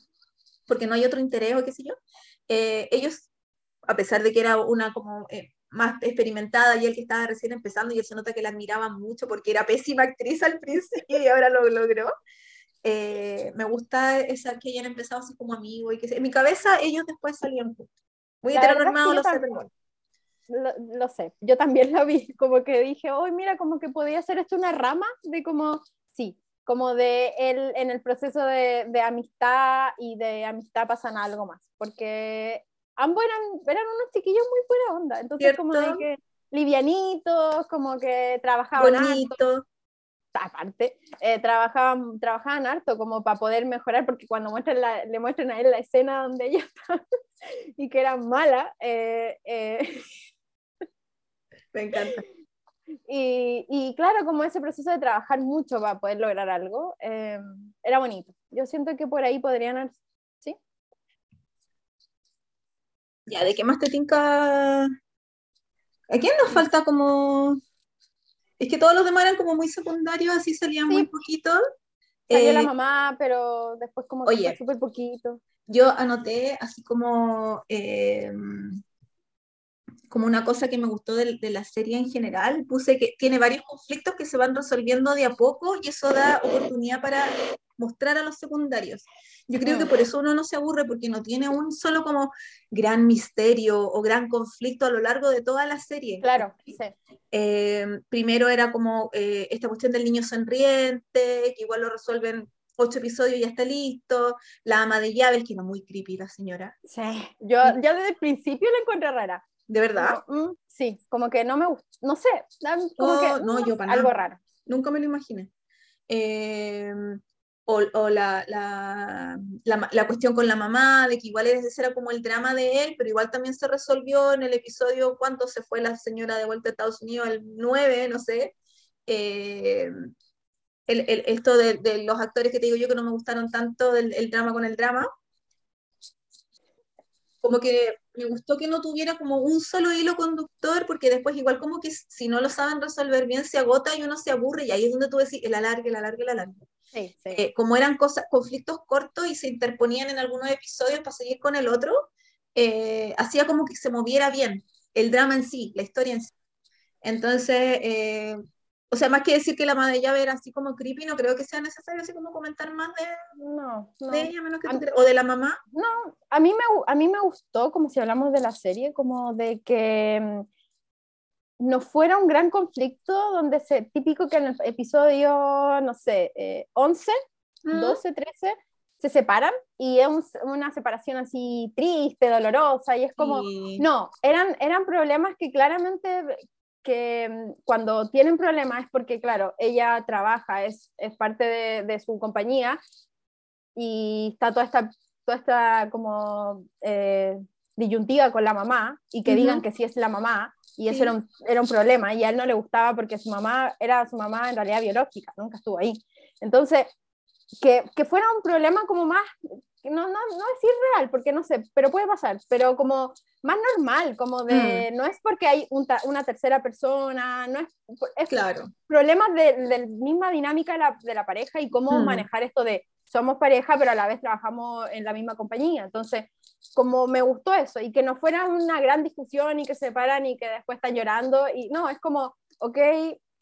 porque no hay otro interés o qué sé yo, eh, ellos, a pesar de que era una como eh, más experimentada y él que estaba recién empezando y él se nota que la admiraban mucho porque era pésima actriz al principio y ahora lo logró. Eh, me gusta esa que hayan empezado así como amigos y que en mi cabeza ellos después salían juntos. Muy heteronormado, lo sé, lo, lo, sé, yo también lo vi, como que dije, hoy mira, como que podía ser esto una rama de como, sí, como de él en el proceso de, de, amistad y de amistad pasan algo más, porque ambos eran, eran unos chiquillos muy buena onda, entonces como de que livianitos, como que trabajaban harto, aparte, eh, trabajaban, trabajaban harto como para poder mejorar, porque cuando muestran le muestran a él la escena donde ella está (laughs) y que era mala, eh, eh, (laughs) me encanta. Y, y, claro, como ese proceso de trabajar mucho para poder lograr algo, era bonito. Yo siento que por ahí podrían ¿Sí? Ya, ¿de qué más te tinca? ¿A quién nos falta como...? Es que todos los demás eran como muy secundarios, así salían muy poquitos. Salió la eh, mamá, pero después como que súper poquito. Yo anoté así como... Eh, como una cosa que me gustó de, la serie en general. Puse que tiene varios conflictos que se van resolviendo de a poco y eso da oportunidad para mostrar a los secundarios. Yo creo que mm. por eso uno no se aburre porque no tiene un solo como gran misterio o gran conflicto a lo largo de toda la serie. Claro, sí. Eh, primero era como eh, esta cuestión del niño sonriente, que igual lo resuelven ocho episodios y ya está listo. La ama de llaves, que no muy creepy la señora. Sí, yo ya desde el principio la encontré rara. ¿De verdad? Mm, sí, como que no me gusta, no sé, como que, no, yo para algo raro. Nunca me lo imaginé. Em, o, o la, la, la, cuestión con la mamá, de que igual ese era como el drama de él, pero igual también se resolvió en el episodio cuánto se fue la señora de vuelta a Estados Unidos, el 9, no sé. Em, el, el, esto de, de, los actores que te digo yo que no me gustaron tanto, del el drama con el drama. Como que me gustó que no tuviera como un solo hilo conductor, porque después igual como que si no lo saben resolver bien se agota y uno se aburre y ahí es donde tú decís el alargue, el alargue, el alargue. Sí, sí. Eh, como eran cosas, conflictos cortos y se interponían en algunos episodios para seguir con el otro, eh, hacía como que se moviera bien el drama en sí, la historia en sí. Entonces, eh, o sea, más que decir que la madre llave era así como creepy, no creo que sea necesario así como comentar más de, no, de ella, menos que tú o de la mamá. No, a mí, me, a mí me gustó, como si hablamos de la serie, como de que mm, no fuera un gran conflicto donde se, típico que en el episodio, no sé, 11, 12, 13, se separan y es una separación así triste, dolorosa, y es como, no, eran, eran problemas que claramente que mm, cuando tienen problemas es porque, claro, ella trabaja, es, es parte de, de, su compañía y está toda esta, toda esta como eh, disyuntiva con la mamá y que digan que sí es la mamá y eso era, un, era un problema y a él no le gustaba porque su mamá era su mamá en realidad biológica, nunca estuvo ahí. Entonces, que, que fuera un problema como más, no, no, no es irreal, porque no sé, pero puede pasar, pero como más normal, como de, mm. no es porque hay una tercera persona, no es, es claro. problemas de, la misma dinámica de la, de la, pareja y cómo mm. manejar esto de somos pareja, pero a la vez trabajamos en la misma compañía. Entonces, como me gustó eso y que no fuera una gran discusión y que se paran y que después están llorando y no, es como, ok,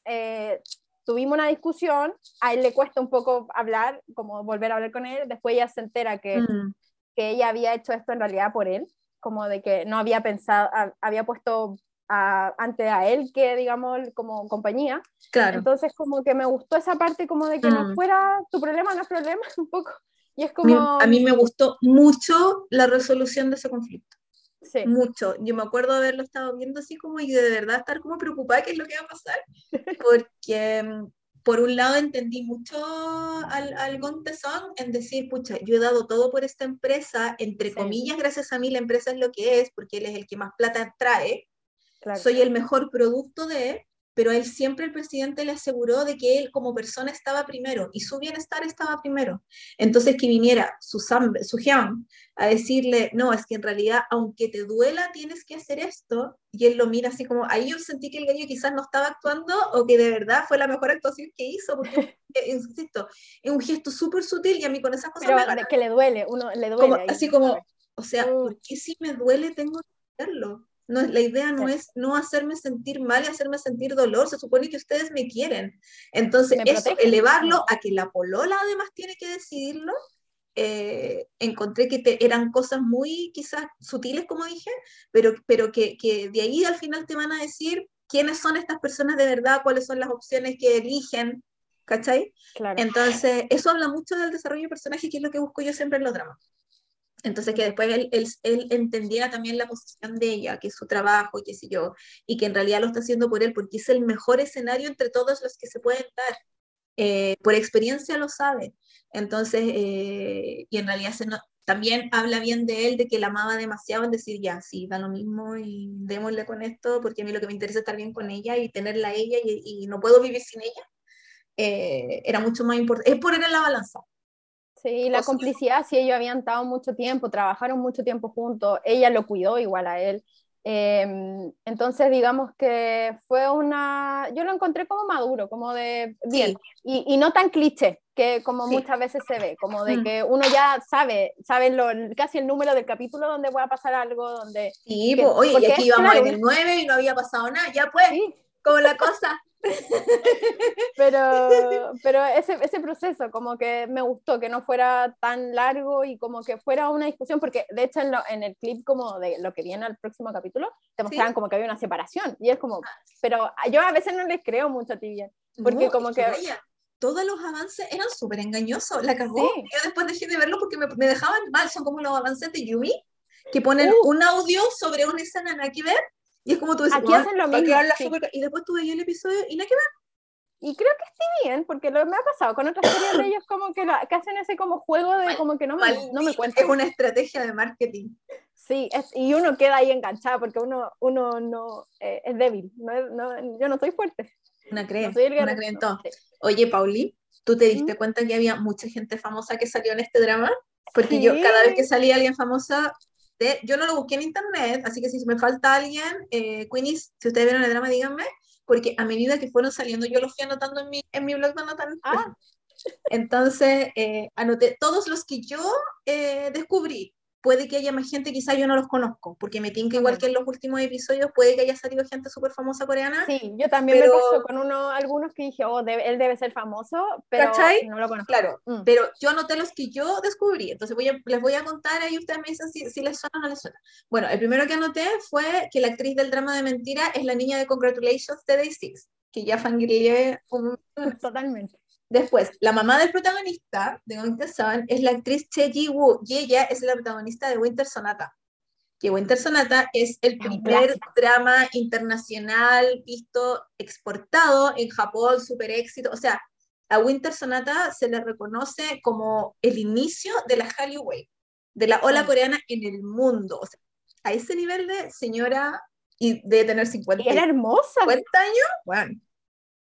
eh, tuvimos una discusión, a él le cuesta un poco hablar, como volver a hablar con él, después ella se entera que, mm. que ella había hecho esto en realidad por él, como de que no había pensado, había puesto a, ante a él que, digamos, como compañía. Claro. Entonces, como que me gustó esa parte como de que no mm. fuera tu problema, no es problema, (laughs) un poco. Y es como... A mí me gustó mucho la resolución de ese conflicto. Sí. Mucho. Yo me acuerdo haberlo estado viendo así como y de verdad estar como preocupada qué es lo que va a pasar. (laughs) Porque mm, por un lado entendí mucho al, al Gontezón en decir, pucha, yo he dado todo por esta empresa, entre comillas, gracias a mí la empresa es lo que es, porque él es el que más plata trae, soy el mejor producto de él, pero él siempre el presidente le aseguró de que él como persona estaba primero y su bienestar estaba primero. Entonces que viniera su, su a decirle, no, es que en realidad, aunque te duela, tienes que hacer esto, y él lo mira así como, ahí yo sentí que el gallo quizás no estaba actuando o que de verdad fue la mejor actuación que hizo, porque, (laughs) eh, insisto, es un gesto súper sutil y a mí con esas cosas... Pero que le duele, uno le duele. así como, o sea, ¿por qué si me duele tengo que hacerlo? No, la idea no es no hacerme sentir mal y hacerme sentir dolor, se supone que ustedes me quieren. Entonces, eso, elevarlo a que la polola además tiene que decidirlo, eh, encontré que eran cosas muy quizás sutiles, como dije, pero, pero que, que, de ahí al final te van a decir quiénes son estas personas de verdad, cuáles son las opciones que eligen, ¿cachai? Entonces, eso habla mucho del desarrollo de personaje, que es lo que busco yo siempre en los dramas. Entonces, que después él, él, entendiera también la posición de ella, que es su trabajo, qué sé yo, y que en realidad lo está haciendo por él, porque es el mejor escenario entre todos los que se pueden dar. Eh, por experiencia lo sabe. Entonces, eh, y en realidad se también habla bien de él, de que la amaba demasiado, en decir, ya, sí, da lo mismo y démosle con esto, porque a mí lo que me interesa es estar bien con ella y tenerla a ella y, y no puedo vivir sin ella. Eh, era mucho más importante. Es poner en la balanza. Sí, la complicidad, sí, ellos habían estado mucho tiempo, trabajaron mucho tiempo juntos, ella lo cuidó igual a él. Em, entonces, digamos que fue una, yo lo encontré como maduro, como de bien, y, y, no tan cliché, que como muchas veces se ve, como de mm. que uno ya sabe, sabe lo, casi el número del capítulo donde va a pasar algo, donde... Sí, pues, oye, y aquí íbamos en el 9 y no había pasado nada, ya pues, como la cosa. (laughs) pero, pero ese, ese proceso como que me gustó, que no fuera tan largo y como que fuera una discusión, porque de hecho en, en el clip como de lo que viene al próximo capítulo, te mostraban como que había una separación y es como, pero yo a veces no les creo mucho a ti bien, porque como que... todos los avances eran súper engañosos, la cagó. Yo después dejé de verlo porque me, me, dejaban mal, son como los avances de Yumi, que ponen uh. un audio sobre una escena nada que ver y es como tú dices, aquí hacen lo mismo. Y después tuve yo el episodio y nada que ver. Y creo que estoy bien, porque lo me ha pasado con otras series de ellos como que, que hacen ese como juego de como que no me, no me cuentan. Es una estrategia de marketing. Sí, y uno queda ahí enganchado porque uno, uno no eh, es débil. No, no, yo no soy fuerte. Una cree, una cree en todo. Oye, Pauli, ¿tú te diste cuenta que había mucha gente famosa que salió en este drama? Porque yo cada vez que salía alguien famosa yo no lo busqué en internet, así que si me falta alguien, eh, Queenies, si ustedes vieron el drama, díganme, porque a medida que fueron saliendo, yo los fui anotando en mi, en mi blog de anotar. Ah. (laughs) Entonces, eh, anoté todos los que yo eh, descubrí. Puede que haya más gente, quizás yo no los conozco, porque me tinca igual que en los últimos episodios, puede que haya salido gente súper famosa coreana. Sí, yo también me pasó con uno, algunos que dije, oh, él debe ser famoso, pero no lo conozco. Claro, mm. pero yo anoté los que yo descubrí, entonces voy les voy a contar y ustedes me dicen si, si les suena o no les suena. Bueno, el primero que anoté fue que la actriz del drama de mentira es la niña de Congratulations de Day Six, que ya fangiré un... Totalmente. Después, la mamá del protagonista de Winter Sun es la actriz Che Ji-woo y ella es la protagonista de Winter Sonata. Que Winter Sonata es el primer drama internacional visto exportado en Japón, super éxito. O sea, a Winter Sonata se le reconoce como el inicio de la Hallyu Wave, de la ola coreana en el mundo. O sea, a ese nivel de señora y de tener 50 Era hermosa. 50 años, bueno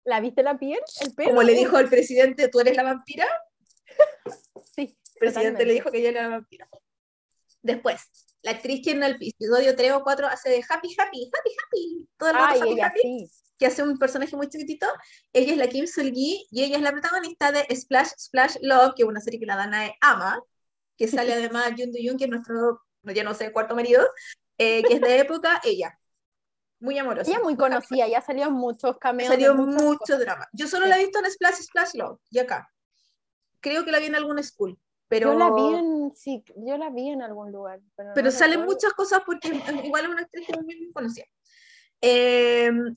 ¿La viste la piel? ¿El pelo? Como le dijo al presidente, ¿tú eres la vampira? (laughs) sí. El presidente le dijo que ella era la vampira. Después, la actriz que en el episodio 3 o 4 hace de Happy, Happy, Happy, Happy. Todo el rato Happy, Happy. Que hace un personaje muy chiquitito. Ella es la Kim Sul-gi y ella es la protagonista de Splash, Splash Love, que es una serie que la Dana ama. Que sale (laughs) además Jun Do Yoon, que es nuestro, ya no sé, cuarto marido. Eh, que es de (laughs) época, ella muy amorosa. Ella muy conocida, ya salió muchos cameos. Salió mucho drama. Yo solo la he visto en Splash Splash Love, y acá. Creo que la vi en algún school. Pero... Yo la vi en, sí, yo la vi en algún lugar. Pero, salen muchas cosas porque (laughs) igual es una actriz que muy conocida. Em,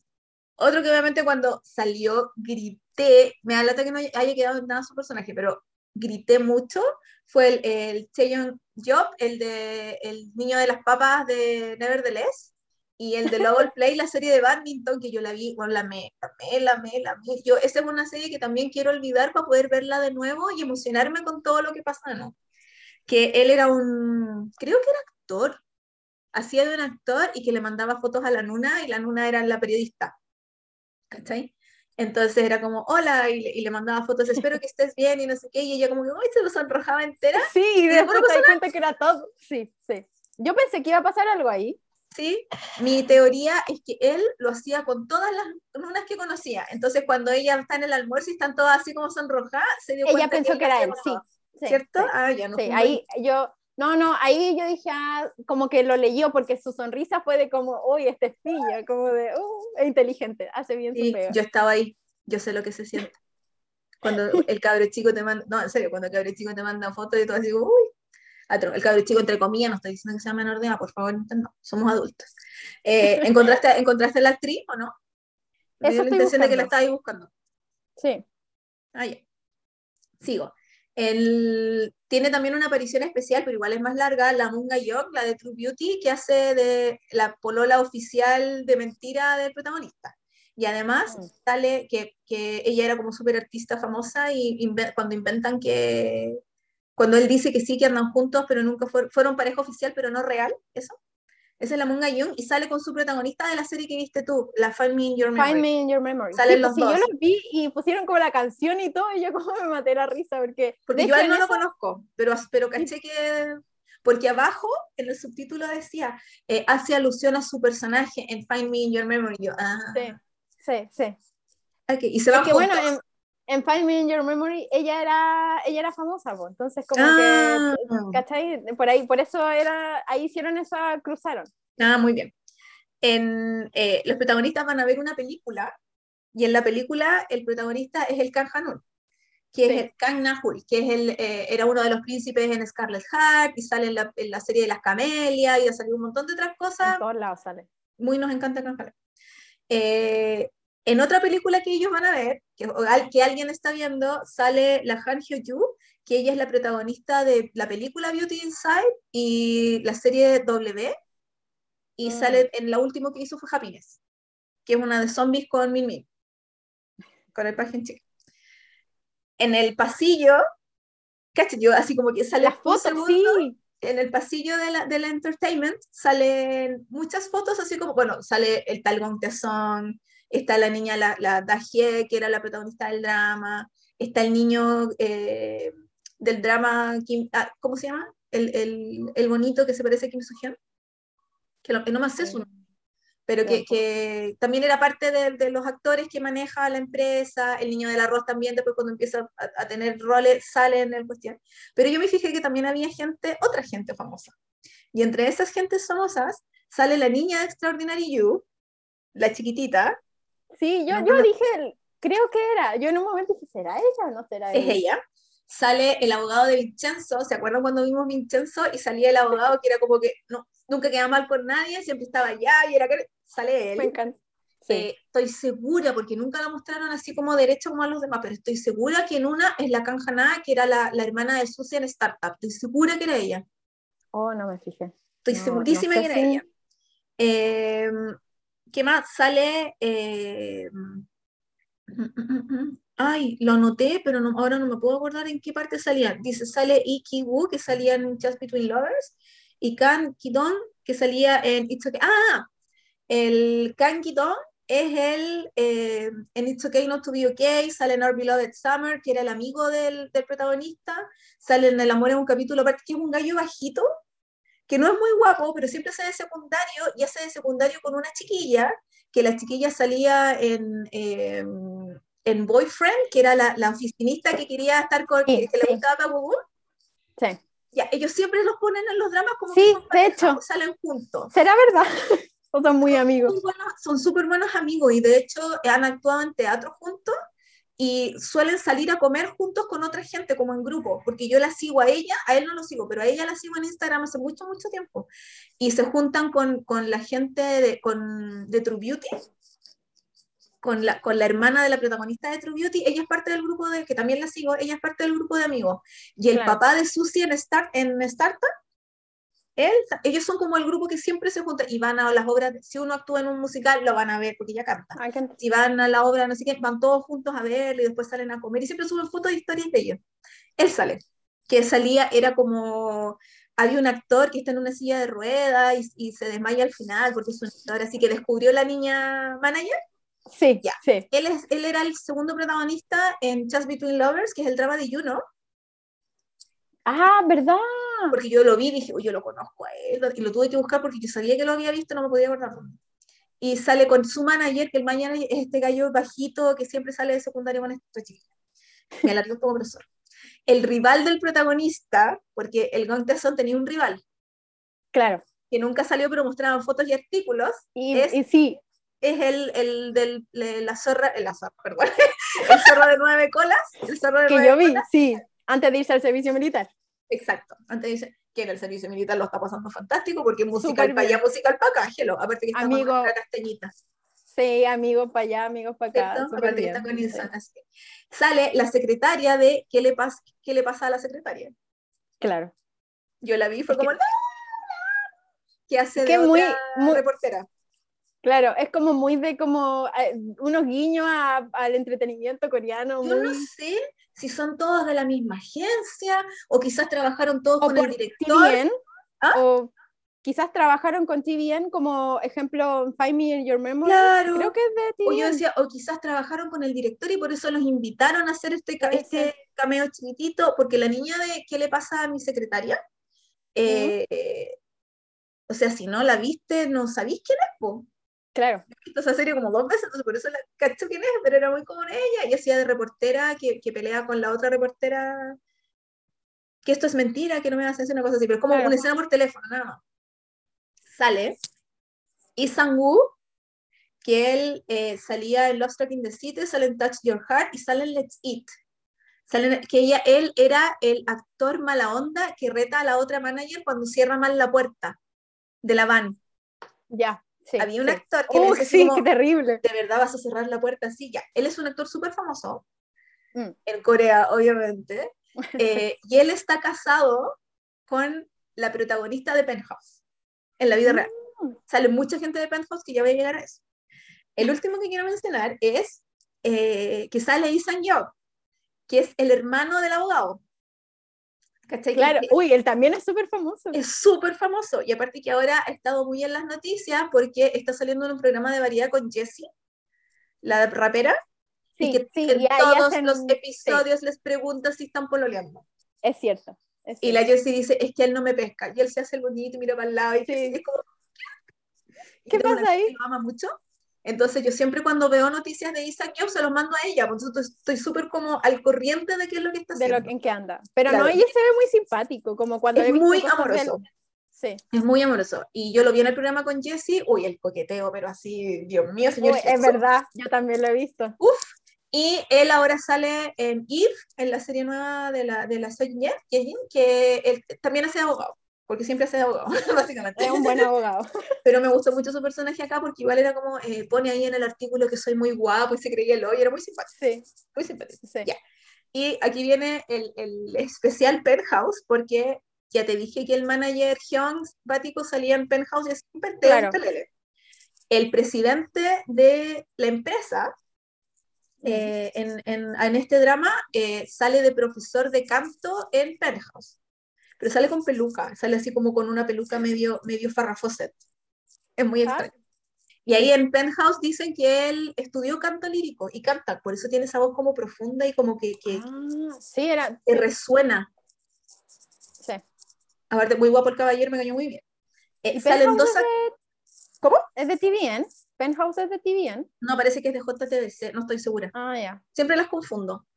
otro que obviamente cuando salió grité, me da lata que no haya quedado nada su personaje, pero grité mucho, fue el, el Job, el de el niño de las papas de Nevertheless y el de Love Play, la serie de badminton, que yo la vi, bueno, la me, la me, la me, la me. Yo, esa es una serie que también quiero olvidar para poder verla de nuevo y emocionarme con todo lo que pasa, ¿no? Que él era un, creo que era actor, hacía de un actor y que le mandaba fotos a la Nuna y la Nuna era la periodista. ¿Cachai? Entonces era como, hola, y le, mandaba fotos, espero que estés bien y no sé qué, y ella como que, uy, se lo sonrojaba entera. Sí, y después te di cuenta que era todo. Sí, sí. Yo pensé que iba a pasar algo ahí, ¿sí? Mi teoría es que él lo hacía con todas las lunas que conocía. Entonces, cuando ella está en el almuerzo y están todas así como sonrojadas, se dio ella pensó que, era él, sí. ¿Cierto? Ah, ya no. Sí, ahí yo, no, no, ahí yo dije, ah, como que lo leyó porque su sonrisa fue de como, uy, este es pilla, como de, uh, es inteligente, hace bien su pega. Yo estaba ahí, yo sé lo que se siente. Cuando el cabre chico te manda, no, en serio, cuando el cabre chico te manda fotos y todo así, uy, el cabro chico entre comillas, no estoy diciendo que sea menor de edad, por favor, no, somos adultos. Eh, (laughs) ¿encontraste, ¿Encontraste la actriz o no? Eso la intención de que la estabas buscando. Sí. Ah, ya. Sigo. El, tiene también una aparición especial, pero igual es más larga, la Munga York, la de True Beauty, que hace de la polola oficial de mentira del protagonista. Y además mm. sale que, que, ella era como súper artista famosa y cuando inventan que, cuando él dice que sí, que andan juntos, pero nunca fueron pareja oficial, pero no real, eso. Esa es la Munga Young y sale con su protagonista de la serie que viste tú, la Find Me in Your Memory. Find Me in Your Memory. Salen sí, los pues, yo los vi y pusieron como la canción y todo, y yo como me maté la risa, porque... Porque yo a él no lo conozco, pero, pero caché que... Porque abajo, en el subtítulo decía, eh, hace alusión a su personaje en Find Me in Your Memory. Yo, ah. Sí, sí, sí. Okay, y se van bueno, en Find Me in Your Memory ella era, ella era famosa, pues, entonces como que, ah. ¿cachai? Por ahí, por eso era, ahí hicieron eso, cruzaron. Ah, muy bien. En, eh, los protagonistas van a ver una película y en la película el protagonista es el Kang Hanul, que es el Kang Nahul, que es el, eh, era uno de los príncipes en Scarlet Heart y sale en la, en la, serie de las Camelias y ha salido un montón de otras cosas. En todos lados sale. Muy nos encanta Kang Hanul. Eh, en otra película que ellos van a ver, que, que alguien está viendo, sale la Han Hyo-joo, que ella es la protagonista de la película Beauty Inside y la serie W, y mm. sale en la última que hizo fue Happiness, que es una de zombies con Min Min, con el paje chico. En el pasillo, ¿cachai? Yo así como que sale las fotos, sí. En el pasillo de la, de la entertainment salen muchas fotos, así como, bueno, sale el tal Gong está la niña, la, la Dajie, que era la protagonista del drama, está el niño eh, del drama, ah, ¿cómo se llama? El, el, el, bonito que se parece a Kim soo que, no me sé su nombre, pero que, que, también era parte de, de, los actores que maneja la empresa, el niño del arroz también, después cuando empieza a, a tener roles, sale en el cuestión. Pero yo me fijé que también había gente, otra gente famosa. Y entre esas gentes famosas sale la niña de Extraordinary You, la chiquitita. Sí, yo, yo dije, creo que era, yo en un momento dije, ¿será ella o no será ella? Es ella. Sale el abogado de Vincenzo, ¿se acuerdan cuando vimos Vincenzo? Y salía el abogado que era como que no, nunca quedaba mal con nadie, siempre estaba allá y era que sale él. Me encanta. Eh, estoy segura, porque nunca la mostraron así como derecha como a los demás, pero estoy segura que en una es la Kanjana, que era la, la, hermana de Susie en Startup. Estoy segura que era ella. Oh, no me fijé. Estoy segurísima que era ella. Eh, ¿Qué más? Sale. Eh, (laughs) ay, lo anoté, pero no, ahora no me puedo acordar en qué parte salía. Dice: sale Iki Woo, que salía en Just Between Lovers, y Kan Kidon, que salía en It's Okay. ¡Ah! El Kan Kidon es el eh, en It's Okay Not to Be Okay, sale en Our Beloved Summer, que era el amigo del, del protagonista, sale en El Amor en un capítulo aparte, que es un gallo bajito, que no es muy guapo, pero siempre hace de secundario, y hace de secundario con una chiquilla, que la chiquilla salía en, eh, en Boyfriend, que era la, la, oficinista que quería estar con, que, que le gustaba Google. Sí. Ya, ellos siempre los ponen en los dramas como sí, que de hecho. salen juntos. ¿Será verdad? (laughs) son muy amigos. Son súper buenos, buenos amigos y de hecho han actuado en teatro juntos y suelen salir a comer juntos con otra gente, como en grupo, porque yo la sigo a ella, a él no lo sigo, pero a ella la sigo en Instagram hace mucho, mucho tiempo. Y se juntan con, con la gente de, con, de True Beauty, con la, con la hermana de la protagonista de True Beauty, ella es parte del grupo de, que también la sigo, ella es parte del grupo de amigos. Y el claro. papá de Susie en, Start, en Startup él, ellos son como el grupo que siempre se junta y van a las obras, si uno actúa en un musical, lo van a ver porque ella canta. Si van a la obra, no sé qué, van todos juntos a verlo y después salen a comer y siempre suben fotos y historias de ellos. Él sale, que salía, era como, había un actor que está en una silla de ruedas y, y se desmaya al final porque es un actor, así que descubrió la niña manager. Sí, ya. sí. Él, es, él era el segundo protagonista en Just Between Lovers, que es el drama de Juno. Ah, ¿verdad? Porque yo lo vi y dije, yo lo conozco a él, y lo tuve que buscar porque yo sabía que lo había visto, no me podía acordar. Y sale con su manager, que el mañana es este gallo bajito que siempre sale de secundario con esta chiquita. Me alargó como profesor. El rival del protagonista, porque el Gonterson tenía un rival. Claro. Que nunca salió, pero mostraban fotos y artículos. Y, es, y sí. Es el, el del, la zorra, la zorra, perdón, (laughs) el zorro de nueve colas. El zorro de que nueve yo vi, colas. sí, antes de irse al servicio militar. Exacto, antes dice que en el servicio militar lo está pasando fantástico porque musical para allá, musical para acá, hello, aparte que está Amigo, con la castañita. Sí, amigos para allá, amigos para acá. Aparte que está con Insana, sí. Sale la secretaria de ¿qué le, pasa, ¿Qué le pasa a la secretaria? Claro. Yo la vi, fue como, que- ¡No! que hace que de muy- otra muy- reportera. Claro, es como muy de como eh, unos guiños a- al entretenimiento coreano. Yo muy... no sé si son todos de la misma agencia o quizás trabajaron todos o con el director. TVN, ¿Ah? o quizás trabajaron con TVN como ejemplo Find Me in Your Memory. Claro. Creo que es de O yo TVN. decía, o quizás trabajaron con el director y por eso los invitaron a hacer este, este cameo chiquitito, porque la niña de ¿Qué le pasa a mi secretaria? Eh, O sea, si no la viste, no sabís quién es, po. Claro, visto esa serie como dos veces, entonces por eso la cacho quién es, pero era muy como ella, y hacía de reportera que, que pelea con la otra reportera, que esto es mentira, que no me hace una cosa así, pero es como Claro. una escena por teléfono, nada más. Sale, y Sang-woo, que él eh, salía en Lost Track in the City, sale en Touch Your Heart y sale en Let's Eat. Sale que ella, él era el actor mala onda que reta a la otra manager cuando cierra mal la puerta de la van. ya. Sí, Había un sí. actor que Uh, sí, como, qué terrible. de verdad vas a cerrar la puerta así, ya. Él es un actor súper famoso Mm. en Corea, obviamente, (laughs) eh, y él está casado con la protagonista de Penthouse en la vida real. Mm. Sale mucha gente de Penthouse que ya voy a llegar a eso. El último que quiero mencionar es eh, que sale Lee Sang-yeok, que es el hermano del abogado. ¿Cachai? Claro, que uy, él también es súper famoso. es súper famoso y aparte que ahora ha estado muy en las noticias porque está saliendo en un programa de variedad con Jessie, la rapera, y Sí, que sí, en y todos hacen- los sí, episodios les pregunta si están pololeando. es cierto. es Y la cierto. Jessie dice, es que él no me pesca. Y él se hace el bonito y mira para el lado. Y Sí. es como... Y ¿Qué pasa ahí? lo ama mucho. Entonces yo siempre cuando veo noticias de Isaac, yo se los mando a ella. Por eso estoy- súper como al corriente de qué es lo que está de haciendo. lo que- en qué anda. Pero Claro. no, ella se ve muy simpático, como cuando es muy de amoroso. Sí. Es muy amoroso. Y yo lo vi en el programa con Jesse, uy, el coqueteo, pero así, Dios mío, señor. es verdad, yo también lo he visto. Uf. Y él ahora sale en Eve, en la serie nueva de la, de la Soy que él también hace abogado, porque siempre hace abogado, (laughs) básicamente. Es un buen abogado. (laughs) Pero me gustó mucho su personaje acá, porque igual era como, eh, pone ahí en el artículo que soy muy guapo y se creía el hoy, era muy simpático. Sí. Muy simpático. Sí. Y aquí viene el, el especial Penthouse, porque ya te dije que el manager Hyun Bático salía en Penthouse y es un claro. El presidente de la empresa eh, en, en, en, este drama eh, sale de profesor de canto en Penthouse, pero sale con peluca, sale así como con una peluca medio, medio farrafoset. Es muy ah. extraño. Y ahí en Penthouse dicen que él estudió canto lírico y canta, por eso tiene esa voz como profunda y como que, que, ah, sí, era, que resuena. Sí. Aparte, muy guapo el caballero, me cayó muy bien. Eh, salen dos de... ¿Cómo? Es de TVN. Penthouse es de TVN. No, parece que es de JTBC, no estoy segura. Ah, ya. Siempre las confundo.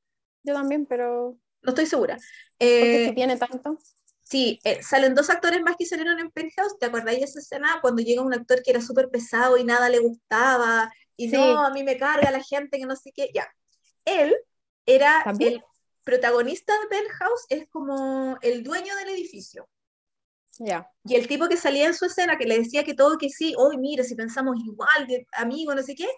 Yo también, pero. No estoy segura. Eh, si tiene tanto. Sí, eh, salen dos actores más que salieron en Penthouse. ¿Te acordáis de esa escena cuando llega un actor que era súper pesado y nada le gustaba? Y no, a mí me carga la gente que no sé qué. Ya. Él era el protagonista de Penthouse, es como el dueño del edificio. Y el tipo que salía en su escena, que le decía que todo que sí, hoy mira, si pensamos igual, de amigo, no sé qué,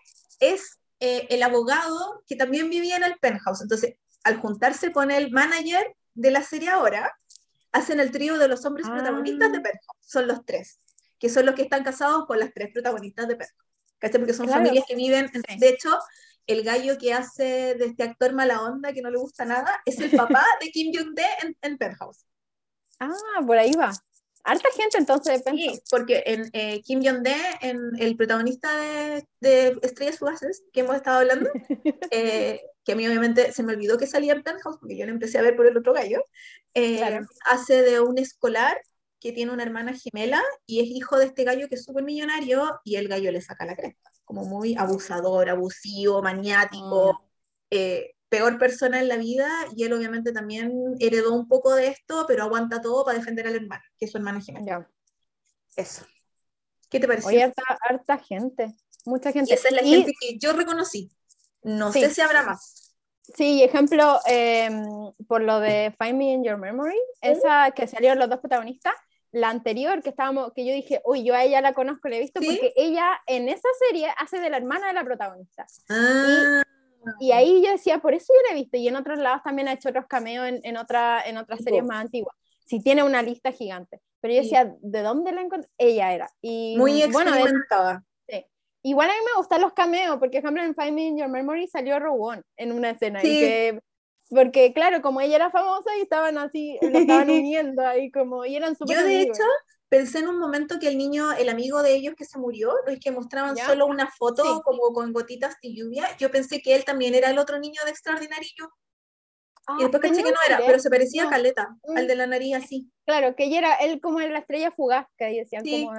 es eh, el abogado que también vivía en el penthouse. Entonces, al juntarse con el manager de la serie ahora, hacen el trío de los hombres protagonistas de ah. penthouse. Son los tres, que son los que están casados con las tres protagonistas de penthouse. ¿Cachai? Porque son familias que viven. De hecho, el gallo que hace de este actor mala onda, que no le gusta nada, es el papá (laughs) de Kim Jong-de en, en penthouse. Ah, por ahí va. Harta gente entonces Sí, porque en eh, Kim Jong-de, el protagonista de, de, Estrellas Fugaces, que hemos estado hablando, (laughs) eh, que a mí obviamente se me olvidó que salía en Penthouse, porque yo lo empecé a ver por el otro gallo, eh, hace de un escolar que tiene una hermana gemela y es hijo de este gallo que es súper millonario y el gallo le saca la cresta, como muy abusador, abusivo, maniático. Mm peor persona en la vida y él obviamente también heredó un poco de esto, pero aguanta todo para defender al hermano, que es su hermana gemela. Eso. ¿Qué te parece? Oye, harta, harta, gente, mucha gente. Y esa es la gente que yo reconocí. No sé si habrá más. Sí, ejemplo, em, por lo de Find Me in Your Memory, esa que salieron los dos protagonistas, la anterior que estábamos, que yo dije, uy, yo a ella la conozco, la he visto, porque ella en esa serie hace de la hermana de la protagonista. Ah. Y ahí yo decía, por eso yo la he visto, y en otros lados también ha hecho otros cameos en, en, otra, en otras series más antiguas. Sí, tiene una lista gigante. Pero yo decía, ¿de dónde la encontré? Ella era. Y, Muy experimentada. Bueno, sí. Igual a mí me gustan los cameos, porque, por ejemplo, en Me in Your Memory salió Rowan en una escena. Sí. que, porque, claro, como ella era famosa y estaban así, lo estaban (laughs) uniendo ahí, como, y eran súper Yo, de hecho, pensé en un momento que el niño, el amigo de ellos que se murió, los que mostraban solo una foto como con gotitas de lluvia, yo pensé que él también era el otro niño de extraordinario. Y después ah, pensé que no era, pero se parecía a Caleta, al mm. de la nariz así. Claro, que ella era él como la estrella fugaz, que decían sí. como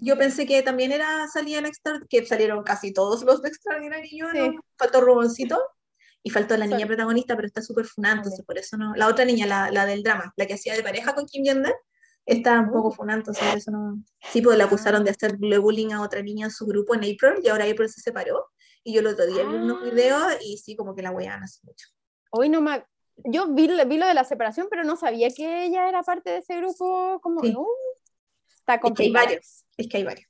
Yo pensé que también era, salía en extra, que salieron casi todos los de extraordinario, ¿no? Faltó Ruboncito. Y faltó la niña protagonista, pero está súper funante, entonces por eso no. La otra niña, la, la, del drama, la que hacía de pareja con Kim jong está un poco funando sobre eso no. Sí, pues le acusaron de hacer bullying a otra niña en su grupo en April y ahora April se separó. Y yo el otro día vi unos ah. videos y sí, como que la wean hace mucho. Hoy no me. Yo vi, vi, lo de la separación, pero no sabía que ella era parte de ese grupo. Como, no. Está es que hay varios. Es que hay varios.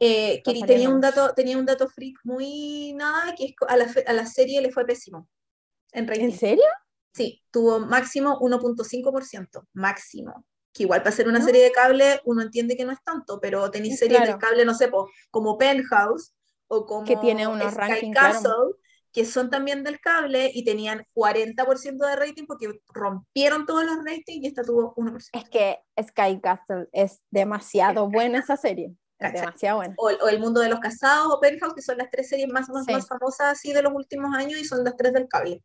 Eh, tenía un, dato, tenía un dato freak muy nada, que es, a, la, a la serie le fue pésimo. ¿En, ¿En serio? Sí, tuvo máximo 1.5%, máximo que igual para ser una serie de cable uno entiende que no es tanto, pero tenéis series de cable, no sé, como Penthouse o como que tiene unos Sky Castle, que son también del cable y tenían 40% de rating porque rompieron todos los ratings y esta tuvo 1%. Es que Sky Castle es demasiado buena esa serie. demasiado buena. O, El Mundo de los Casados o Penthouse, que son las tres series más, más, más famosas así de los últimos años y son las tres del cable.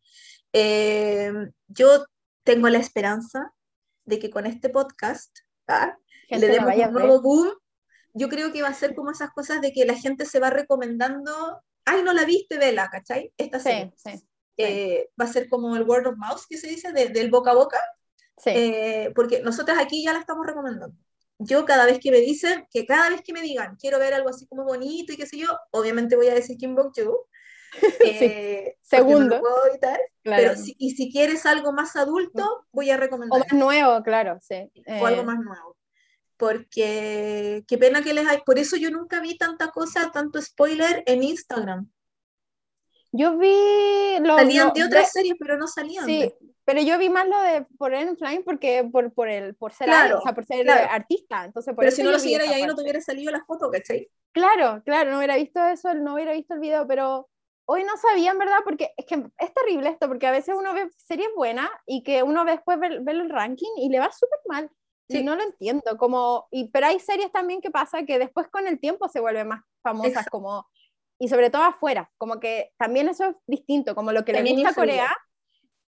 Eh, yo tengo la esperanza de que con este podcast ¿ah? le demos un nuevo boom. Yo creo que va a ser como esas cosas de que la gente se va recomendando, ay, no la viste, vela, ¿cachai? Esta sí, sí, eh, va a ser como el word of mouth que se dice, del boca a boca, sí. Eh, porque nosotros aquí ya la estamos recomendando. yo cada vez que me dicen, que cada vez que me digan, quiero ver algo así como bonito y qué sé yo, obviamente voy a decir Kim Bok Joon. (laughs) Eh, Segundo. Pero si, y si quieres algo más adulto, voy a recomendar. O más nuevo, claro, sí. O algo eh, más nuevo. Porque qué pena que les hay. Por eso yo nunca vi tanta cosa, tanto spoiler en Instagram. Yo vi. Lo, salían de otras series, pero no salían. Sí, pero yo vi más lo de por en Flying porque por, por, el, por ser, claro, o sea, por ser artista. Entonces, pero si no lo siguiera y ahí no te hubiera salido las fotos, ¿cachai? Claro, claro, no hubiera visto eso, no hubiera visto el video, pero hoy no sabían, ¿verdad? Porque es que es terrible esto, porque a veces uno ve series buenas y que uno después ve, ve el ranking y le va súper mal. Sí. Y no lo entiendo, como, y, pero hay series también que pasa que después con el tiempo se vuelven más famosas, como, y sobre todo afuera, como que también eso es distinto, como lo que le gusta a Corea,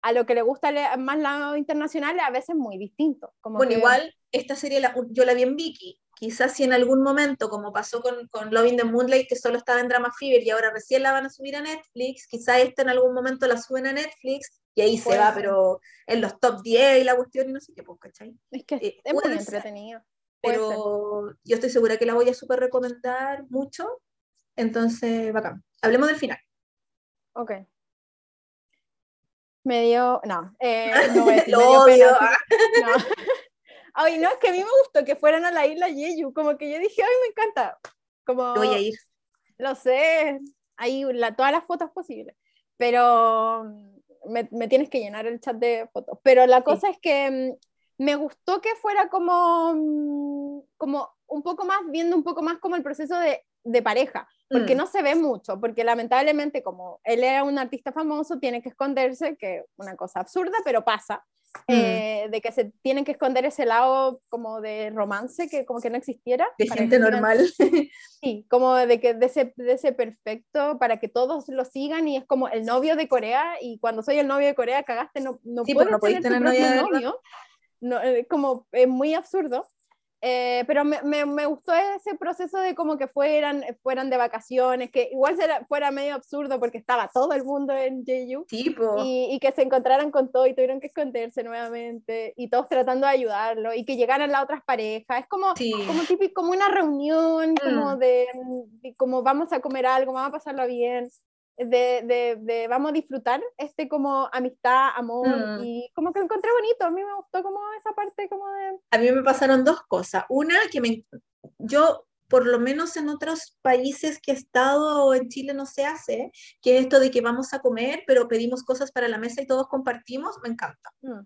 a lo que le gusta más lado internacional, a veces muy distinto. Como bueno, igual esta serie la, yo la vi en Vicky, quizás si en algún momento, como pasó con, con Loving the Moonlight, que solo estaba en Drama Fever y ahora recién la van a subir a Netflix, quizás esta en algún momento la suben a Netflix y ahí se va, pero en los top 10 y la cuestión y no sé qué, pues, ¿cachai? Es que eh, es muy entretenido. Pero yo estoy segura que la voy a súper recomendar mucho, entonces, bacán. Hablemos del final. Ok. Me dio, no, eh, no a decir, (laughs) Lo odio. (laughs) no. Ay, no, es que a mí me gustó que fueran a la isla Jeju, como que yo dije, ay, me encanta. Como, voy a ir. Lo sé, hay la, todas las fotos posibles, pero mm, me, me, tienes que llenar el chat de fotos. Pero la cosa es que mm, me gustó que fuera como, mm, como un poco más, viendo un poco más como el proceso de, de pareja porque mm. no se ve mucho, porque lamentablemente como él era un artista famoso, tiene que esconderse, que una cosa absurda, pero pasa, mm. eh, de que se tienen que esconder ese lado como de romance que como que no existiera. De gente normal. (laughs) Sí, como de que de ese, de ese perfecto para que todos lo sigan y es como el novio de Corea y cuando soy el novio de Corea cagaste, no, no sí, pues puedes tener, novio. No, eh, como es muy absurdo. Eh, pero me, me, gustó ese proceso de como que fueran, fueran de vacaciones, que igual fuera medio absurdo porque estaba todo el mundo en Jeju y, y, que se encontraran con todo y tuvieron que esconderse nuevamente y todos tratando de ayudarlo y que llegaran las otras parejas. Es como, como típico, como una reunión, como mm. de, como vamos a comer algo, vamos a pasarlo bien de, de, de, vamos a disfrutar este como amistad, amor, mm. y como que encontré bonito, a mí me gustó como esa parte como de... A mí me pasaron dos cosas, una que me, yo por lo menos en otros países que he estado o en Chile no se hace, que esto de que vamos a comer, pero pedimos cosas para la mesa y todos compartimos, me encanta. Mm.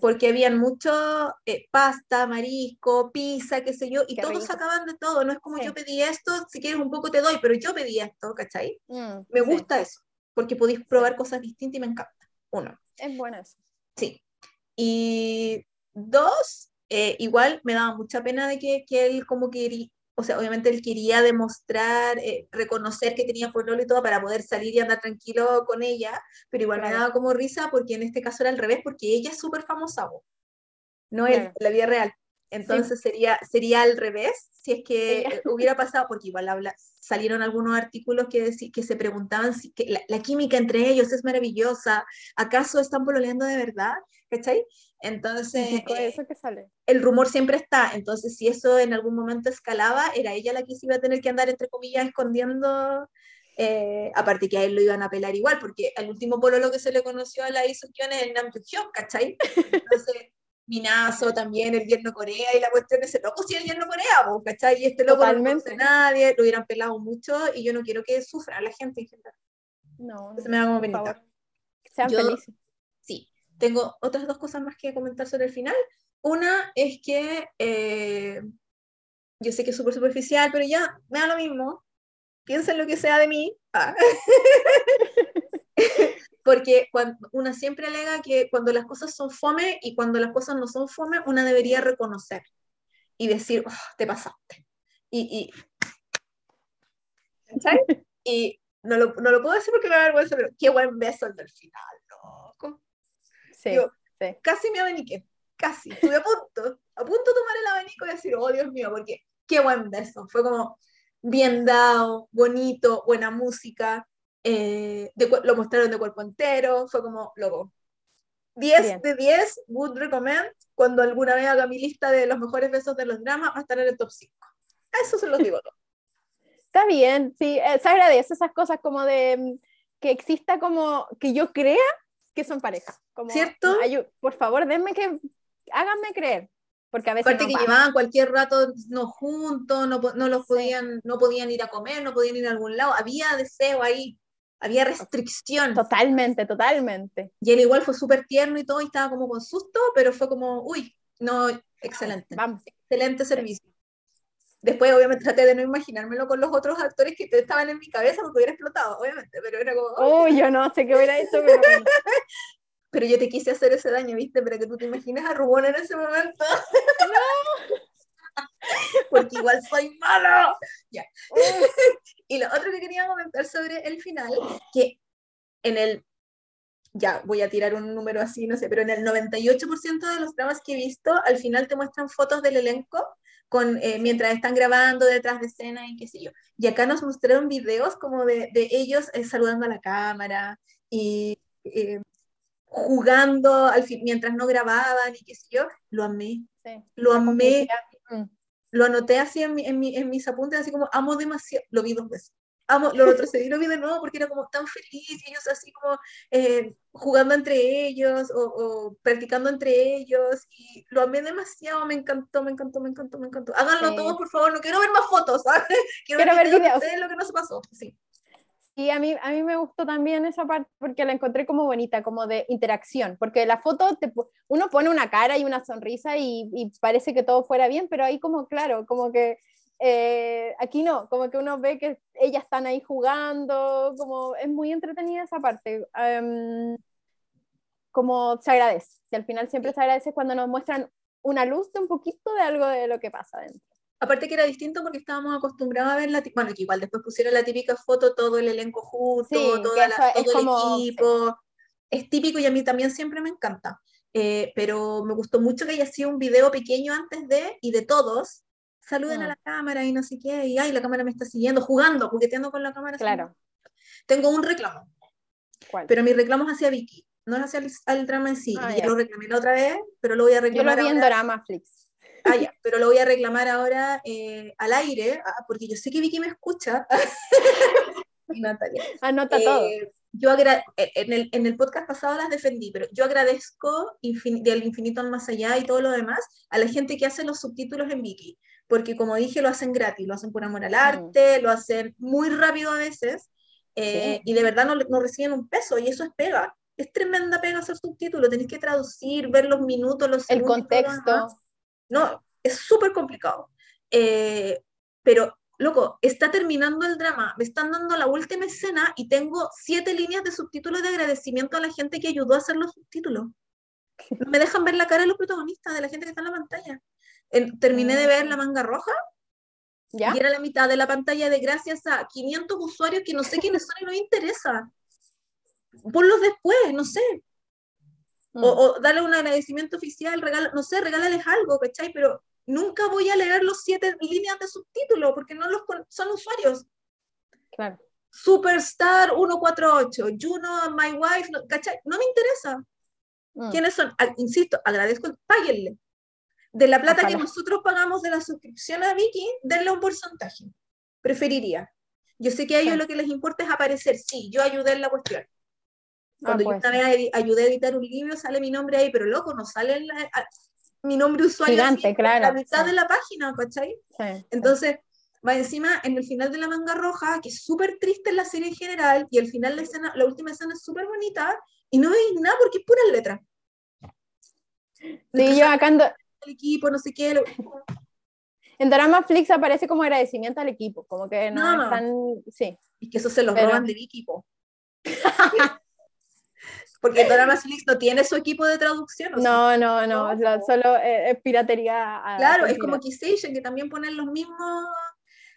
Porque habían mucho eh, pasta, marisco, pizza, qué sé yo, y todos sacaban de todo. No es como yo pedí esto, si quieres un poco te doy, pero yo pedí esto, ¿cachai? Mm, me gusta eso, porque podéis probar cosas distintas y me encanta. Uno. Es bueno eso. Sí. Y dos, eh, igual me daba mucha pena de que, que él como que o sea, obviamente él quería demostrar, eh, reconocer que tenía pololo y todo para poder salir y andar tranquilo con ella, pero igual me daba como risa porque en este caso era al revés, porque ella es súper famosa, no él, la vida real. Entonces sería, sería al revés si es que hubiera pasado, porque igual habla, salieron algunos artículos que, que se preguntaban si que la, química entre ellos es maravillosa, ¿acaso están pololeando de verdad? ¿Cachai? Entonces, eso que sale. el rumor siempre está, entonces si eso en algún momento escalaba, era ella la que se iba a tener que andar, entre comillas, escondiendo, eh, aparte que a él lo iban a pelar igual, porque al último pololo que se le conoció a la Isukion es el Nam ¿cachai? (laughs) Entonces, Minazo también, el Yerno Corea, y la cuestión es, loco si el Yerno Corea, ¿cachai? Y este loco no a nadie, lo hubieran pelado mucho, y yo no quiero que sufra la gente en general. No, se me da como penita. Sean felices. Sí, tengo otras dos cosas más que comentar sobre el final. Una es que eh, yo sé que es súper superficial, pero ya me da lo mismo. Piensen lo que sea de mí. Ah. (laughs) porque cuando, una siempre alega que cuando las cosas son fome y cuando las cosas no son fome, una debería reconocer y decir, oh, te pasaste. Y, y, y no, lo, no, lo, puedo decir porque me da vergüenza, pero qué buen beso el del final, loco. Sí, sí. Casi me abaniqué, casi. Estuve a punto, a punto de tomar el abanico y decir, oh Dios mío, porque qué buen beso. Fue como bien dado, bonito, buena música, eh, lo mostraron de cuerpo entero, fue como loco. 10 de 10, would recommend. Cuando alguna vez haga mi lista de los mejores besos de los dramas, va a estar en el top 5. Eso se los digo todo. Está bien, sí, eh, se agradece esas cosas como de mm, que exista como que yo crea que son pareja. Como, ¿Cierto? por favor, denme que, háganme creer. Porque a veces Aparte que llevaban cualquier rato no juntos, no, no los podían, no podían ir a comer, no podían ir a algún lado, había deseo ahí, había restricción. Totalmente, totalmente. Y él igual fue súper tierno y todo, y estaba como con susto, pero fue como, uy, no, excelente. Vamos. Excelente servicio. Después, obviamente, traté de no imaginármelo con los otros actores que estaban en mi cabeza porque hubiera explotado, obviamente, pero era como... Uy, yo no sé qué hubiera hecho, pero... (laughs) pero yo te quise hacer ese daño, ¿viste? Para que tú te imagines a Rubón en ese momento. (laughs) No. (laughs) porque igual soy malo. Ya. (laughs) y lo otro que quería comentar sobre el final, que en el ya voy a tirar un número así, no sé, pero en el 98% de los dramas que he visto, al final te muestran fotos del elenco con, eh, mientras están grabando detrás de escena y qué sé yo. Y acá nos mostraron videos como de, de ellos eh, saludando a la cámara y eh, jugando al mientras no grababan y qué sé yo. Lo amé. Lo amé. Mm. Lo anoté así en, mi, en, mi, en mis apuntes, así como amo demasiado. Lo vi dos veces amo, lo retrocedí, lo vi de nuevo porque era como tan feliz y ellos así como eh, jugando entre ellos o, practicando entre ellos y lo amé demasiado, me encantó, me encantó, me encantó, me encantó. Háganlo todos, por favor, no quiero ver más fotos, ¿sabes? (laughs) Quiero, ver, videos. lo que no se pasó, sí. Y a mí, a mí me gustó también esa parte porque la encontré como bonita, como de interacción, porque la foto, te, uno pone una cara y una sonrisa y, y, parece que todo fuera bien, pero ahí como, claro, como que eh, aquí no, como que uno ve que ellas están ahí jugando, como es muy entretenida esa parte. Em, como se agradece, y al final siempre se agradece cuando nos muestran una luz de un poquito de algo de lo que pasa dentro. Aparte que era distinto porque estábamos acostumbrados a ver la bueno, que igual después pusieron la típica foto, todo el elenco junto, todo el equipo. Es típico y a mí también siempre me encanta. Eh, pero me gustó mucho que haya sido un video pequeño antes de y de todos, saluden a mm. la cámara y no sé qué, y ay, la cámara me está siguiendo, jugando, jugueteando con la cámara. Claro. Tengo un reclamo. ¿Cuál? Pero mi reclamo es hacia Vicky, no es hacia el, drama en sí. Ah, lo reclamé la otra vez, pero lo voy a reclamar. Yo lo vi en Drama Flix. Ah, ya, pero lo voy a reclamar ahora eh, al aire, ah, porque yo sé que Vicky me escucha. y (laughs) Natalia. Anota todo. Eh, yo eh, en el, en el podcast pasado las defendí, pero yo agradezco del infinito al más allá y todo lo demás a la gente que hace los subtítulos en Vicky porque como dije, lo hacen gratis, lo hacen por amor al mm. arte, lo hacen muy rápido a veces, eh, y de verdad no, no, reciben un peso, y eso es pega. Es tremenda pega hacer subtítulos, tenés que traducir, ver los minutos, los El contexto. No, es súper complicado. Eh, pero, loco, está terminando el drama, me están dando la última escena y tengo siete líneas de subtítulos de agradecimiento a la gente que ayudó a hacer los subtítulos. (laughs) me dejan ver la cara de los protagonistas, de la gente que está en la pantalla terminé de ver la manga roja ¿Ya? y era la mitad de la pantalla de gracias a 500 usuarios que no sé quiénes son y no me interesa. Ponlos después, no sé. Mm. O, darle un agradecimiento oficial, regala, no sé, regálales algo, ¿cachai? Pero nunca voy a leer los siete líneas de subtítulo porque no los son usuarios. Claro. Superstar 148, Juno, My Wife, ¿cachai? No me interesa. Mm. ¿Quiénes son? insisto, agradezco, páguenle de la plata que nosotros pagamos de la suscripción a Vicky, denle un porcentaje. Preferiría. Yo sé que a ellos lo que les importa es aparecer. Sí, yo ayudé en la cuestión. Ah, Cuando yo una vez ayudé a editar un libro, sale mi nombre ahí, pero loco, no sale mi nombre usuario Gigante, claro, la mitad de la página, ¿cachai? Entonces, va encima en el final de la manga roja, que es súper triste en la serie en general, y el final la escena, la última escena es súper bonita, y no veis nada porque es pura letra. Sí, yo acá ando, el equipo, no sé qué. (laughs) En Drama Flix aparece como agradecimiento al equipo, como que no, están, sí. Y que eso se lo roban del equipo. (laughs) Porque Drama Flix (laughs) no tiene su equipo de traducción. No, no, no, solo es piratería. Claro, es como Kissation, que también ponen los mismos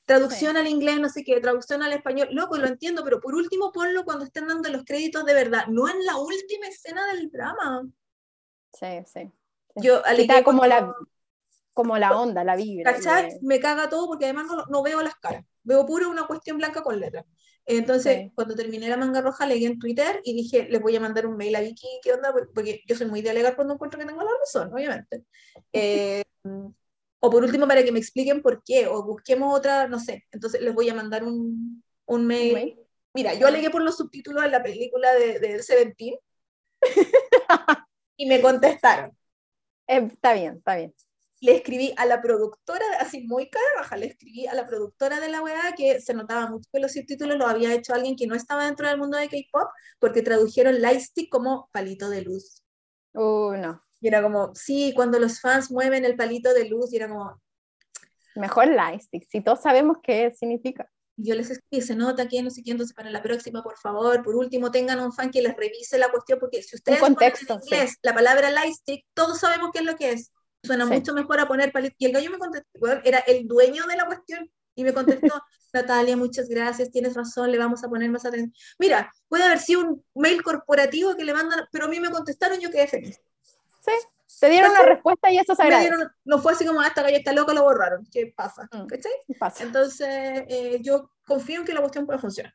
traducción al inglés, no sé qué, traducción al español, loco, lo entiendo, pero por último ponlo cuando estén dando los créditos de verdad, no en la última escena del drama. Sí, sí. Yo como la, como la onda, la vibra. ¿Cachai? Me caga todo porque además no, no, veo las caras. Veo puro una cuestión blanca con letras. Entonces, cuando terminé la manga roja, leí en Twitter y dije, les voy a mandar un mail a Vicky, ¿qué onda? Porque yo soy muy de alegar cuando encuentro que tengo la razón, obviamente. Eh, (laughs) o por último, para que me expliquen por qué, o busquemos otra, no sé. Entonces, les voy a mandar un, un mail. Mira, yo alegué por los subtítulos en la película de, de Seventeen (laughs) y me contestaron. Eh, está bien, está bien le escribí a la productora, así muy cara baja, le escribí a la productora de la weá que se notaba mucho que los subtítulos lo había hecho alguien que no estaba dentro del mundo de K-pop porque tradujeron Lightstick como palito de luz. Uh, no. Y era como, sí, cuando los fans mueven el palito de luz, y era como. Mejor Lightstick, si todos sabemos qué significa. yo les escribí, se nota que no sé qué, entonces para la próxima, por favor, por último, tengan un fan que les revise la cuestión, porque si ustedes contexto, en inglés la palabra lightstick, todos sabemos qué es lo que es. Suena mucho mejor a poner palito. Y el gallo me contestó, era el dueño de la cuestión y me contestó, (laughs) Natalia, muchas gracias, tienes razón, le vamos a poner más atención. Mira, puede haber sido un mail corporativo que le mandan, pero a mí me contestaron, yo quedé feliz. Sí, te dieron una respuesta y eso se dieron, No fue así como, ah, esta galla está loca, lo borraron. ¿Qué pasa? Mm, pasa. Entonces, eh, yo confío en que la cuestión puede funcionar.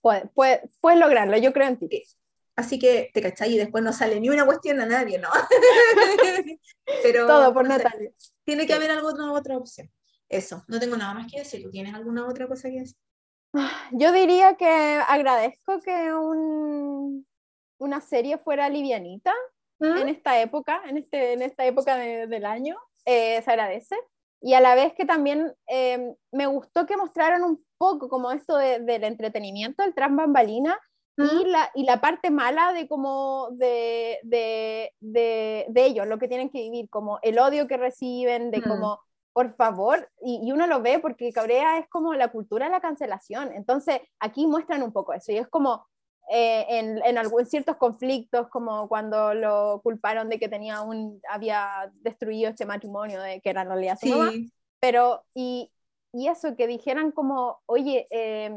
Puedes puede, puede lograrlo, yo creo en ti. Así que, te cachai, y después no sale ni una cuestión a nadie, ¿no? (laughs) Pero, Todo por Natalia. tiene que haber alguna otra opción. Eso, no tengo nada más que decir. ¿Tú tienes alguna otra cosa que decir? (sighs) Yo diría que agradezco que un, una serie fuera livianita ¿Mm? en esta época, en, este, en esta época del año. Eh, se agradece. Y a la vez que también eh, me gustó que mostraran un poco como esto del entretenimiento, el tras bambalina, y la, y la parte mala de como de, de, de, de, ellos, lo que tienen que vivir, como el odio que reciben, de como, por favor, y, y, uno lo ve porque Cabrea es como la cultura de la cancelación, entonces aquí muestran un poco eso, y es como eh, en, en, algún, ciertos conflictos, como cuando lo culparon de que tenía un, había destruido este matrimonio, de que era en realidad su mamá, pero, y, y eso, que dijeran como, oye, eh,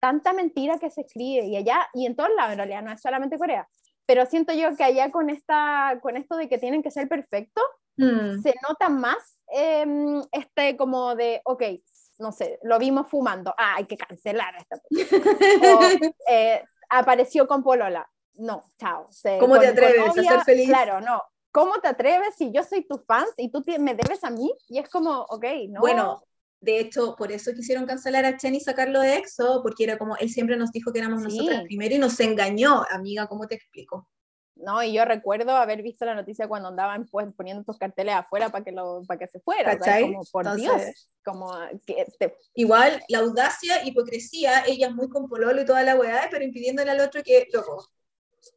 tanta mentira que se escribe y allá y en todos lados en realidad, no es solamente Corea, pero siento yo que allá con, esta, con esto de que tienen que ser perfectos, mm. se nota más em, este como de, ok, no sé, lo vimos fumando, ah, hay que cancelar esta. (laughs) o, eh, apareció con Polola, no, chao. ¿Cómo te atreves a ser feliz? Claro, no. ¿Cómo te atreves si yo soy tu fan y tú me debes a mí? Y es como, ok, no. Bueno, de hecho, por eso quisieron cancelar a Chen y sacarlo de EXO, porque era como, él siempre nos dijo que éramos nosotras primero y nos engañó, amiga, ¿cómo te explico? No, y yo recuerdo haber visto la noticia cuando andaban pues, poniendo estos carteles afuera para que, lo, para que se fuera. como, por Dios, como que Igual, la audacia, hipocresía, ella es muy con pololo y toda la weá, pero impidiéndole al otro que, loco,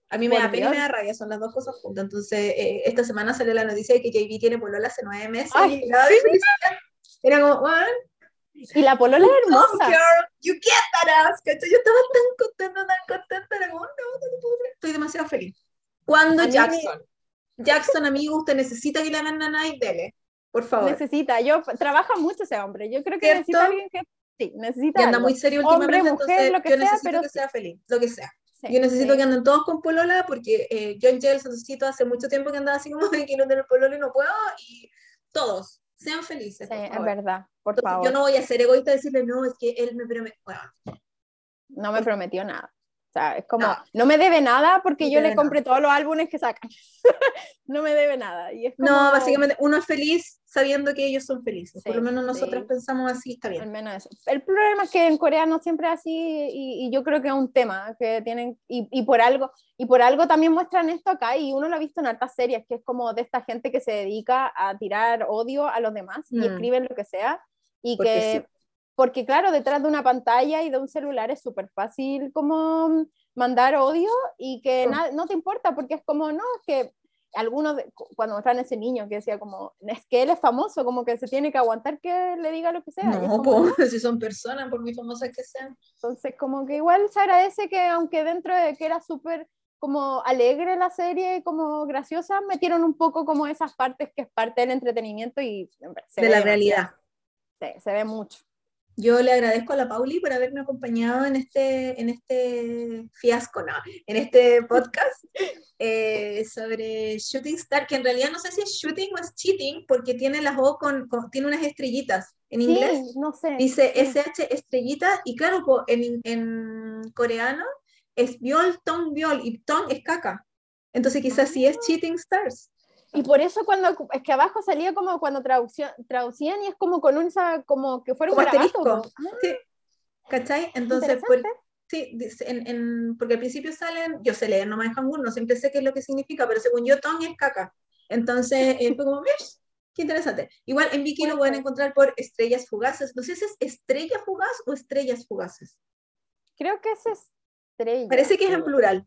a mí me da pena y me da rabia, son las dos cosas juntas. Entonces, eh, esta semana salió la noticia de que JB tiene polola hace nueve meses. y era como, Y la polola es hermosa. You get that ass, Yo estaba tan contenta, tan contenta. Era como, no, no, Estoy demasiado feliz. ¿Cuándo Jackson? Jackson, amigo, usted necesita que le hagan a y dele. Por favor. Necesita. Yo, trabaja mucho ese hombre. Yo creo que necesita alguien que. Sí, necesita. Y anda muy serio últimamente, hombre, mujer, lo que yo sea, necesito pero que sea feliz, lo que sea. yo necesito que anden todos con polola porque eh, yo en necesito hace mucho tiempo que andaba así como que no tener polola y no puedo y todos, sean felices. Sí, es verdad, por favor. Yo no voy a ser egoísta y decirle, no, es que él me prometió. No me prometió nada. O sea, es como, no, me debe nada porque yo le compré todos los álbumes que sacan. (laughs) no me debe nada. Y es como... No, básicamente uno es feliz sabiendo que ellos son felices. Por lo menos nosotros pensamos así, está bien. Al menos eso. El problema es que en Corea no siempre es así y, y yo creo que es un tema que tienen, y, y, por algo, y por algo también muestran esto acá y uno lo ha visto en altas series, que es como de esta gente que se dedica a tirar odio a los demás y mm. escriben lo que sea y que porque claro, detrás de una pantalla y de un celular es súper fácil como mandar odio y que no te importa porque es como, no, es que algunos, cuando mostraron ese niño que decía como, es que él es famoso, como que se tiene que aguantar que le diga lo que sea. No, (laughs) si son personas, por muy famosas que sean. Entonces, como que igual se agradece que aunque dentro de que era súper como alegre la serie, como graciosa, metieron un poco como esas partes que es parte del entretenimiento y de la realidad. Sí, se ve mucho. Yo le agradezco a la Pauli por haberme acompañado en este, en este fiasco, no, en este podcast (laughs) eh, sobre Shooting Star, que en realidad no sé si es shooting o es cheating, porque tiene las O con, tiene unas estrellitas en inglés. No sé. Dice SH estrellita, y claro, en, en coreano es viol, ton, viol, y ton es caca. Entonces quizás sí es Cheating Stars. Y por eso cuando, es que abajo salía como cuando traducían y es como con un, como que fuera un asterisco. Sí. ¿Cachai? Entonces, sí, en, porque al principio salen, yo sé leer nomás en Hangul, no siempre sé qué es lo que significa, pero según yo, ton es caca. Entonces, eh, fue como, ¿ves? Qué interesante. Igual en Viki lo pueden encontrar por estrellas fugaces. No sé si es estrella fugaz o estrellas fugaces. Creo que es estrella. Parece que es en plural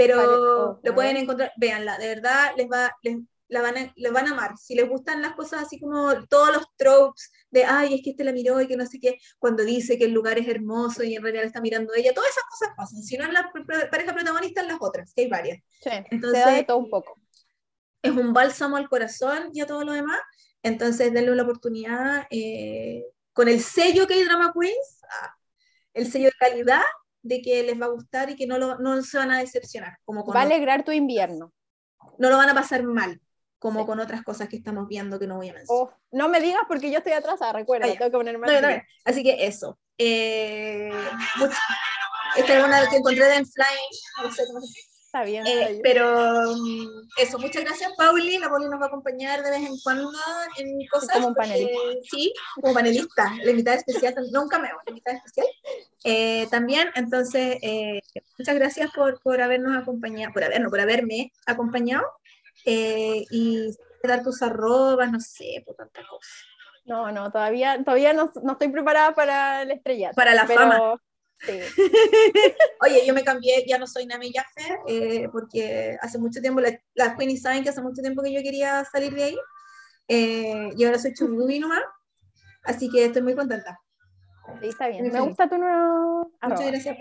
pero lo pueden encontrar, véanla, de verdad les va, les, la van a, van a amar. Si les gustan las cosas así como todos los tropes de, ay, es que este la miró y que no sé qué, cuando dice que el lugar es hermoso y en realidad está mirando ella, todas esas cosas pasan. Si no es la pareja protagonista, en las otras, que hay varias. Sí, Entonces, da de todo un poco. Es un bálsamo al corazón y a todo lo demás. Entonces, denle una oportunidad eh, con el sello que hay Drama Queens, ah, el sello de calidad, de que les va a gustar y que no, lo, no se van a decepcionar. Como va a alegrar tu invierno. No lo van a pasar mal, como con otras cosas que estamos viendo que no voy a mencionar. Oh, no me digas porque yo estoy atrasada, recuerda, ah, tengo que ponerme no, Así que eso. Eh, esta es una que encontré de Flying, no sé cómo se Está bien, eh, Pero mm, eso, muchas gracias, Pauli. La Pauli nos va a acompañar de vez en cuando en cosas. Como un panelista. sí, como panelista. La invitada especial, no un cameo, la invitada especial. Eh, también, entonces, eh, muchas gracias por, por habernos acompañado, por habernos, por haberme acompañado. y dar tus arrobas, no sé, por tanta cosa. No, no, todavía, todavía no, no estoy preparada para el estrella. Para la fama. (laughs) Oye, yo me cambié, ya no soy Nami Jaffer, eh, porque hace mucho tiempo, las la Queenies saben que hace mucho tiempo que yo quería salir de ahí, eh, y ahora soy Chububi nomás, así que estoy muy contenta. Sí, está bien, me gusta tu nuevo... Muchas gracias.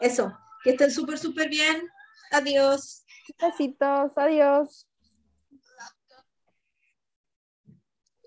Eso, que estén súper, súper bien. Adiós. Besitos, adiós.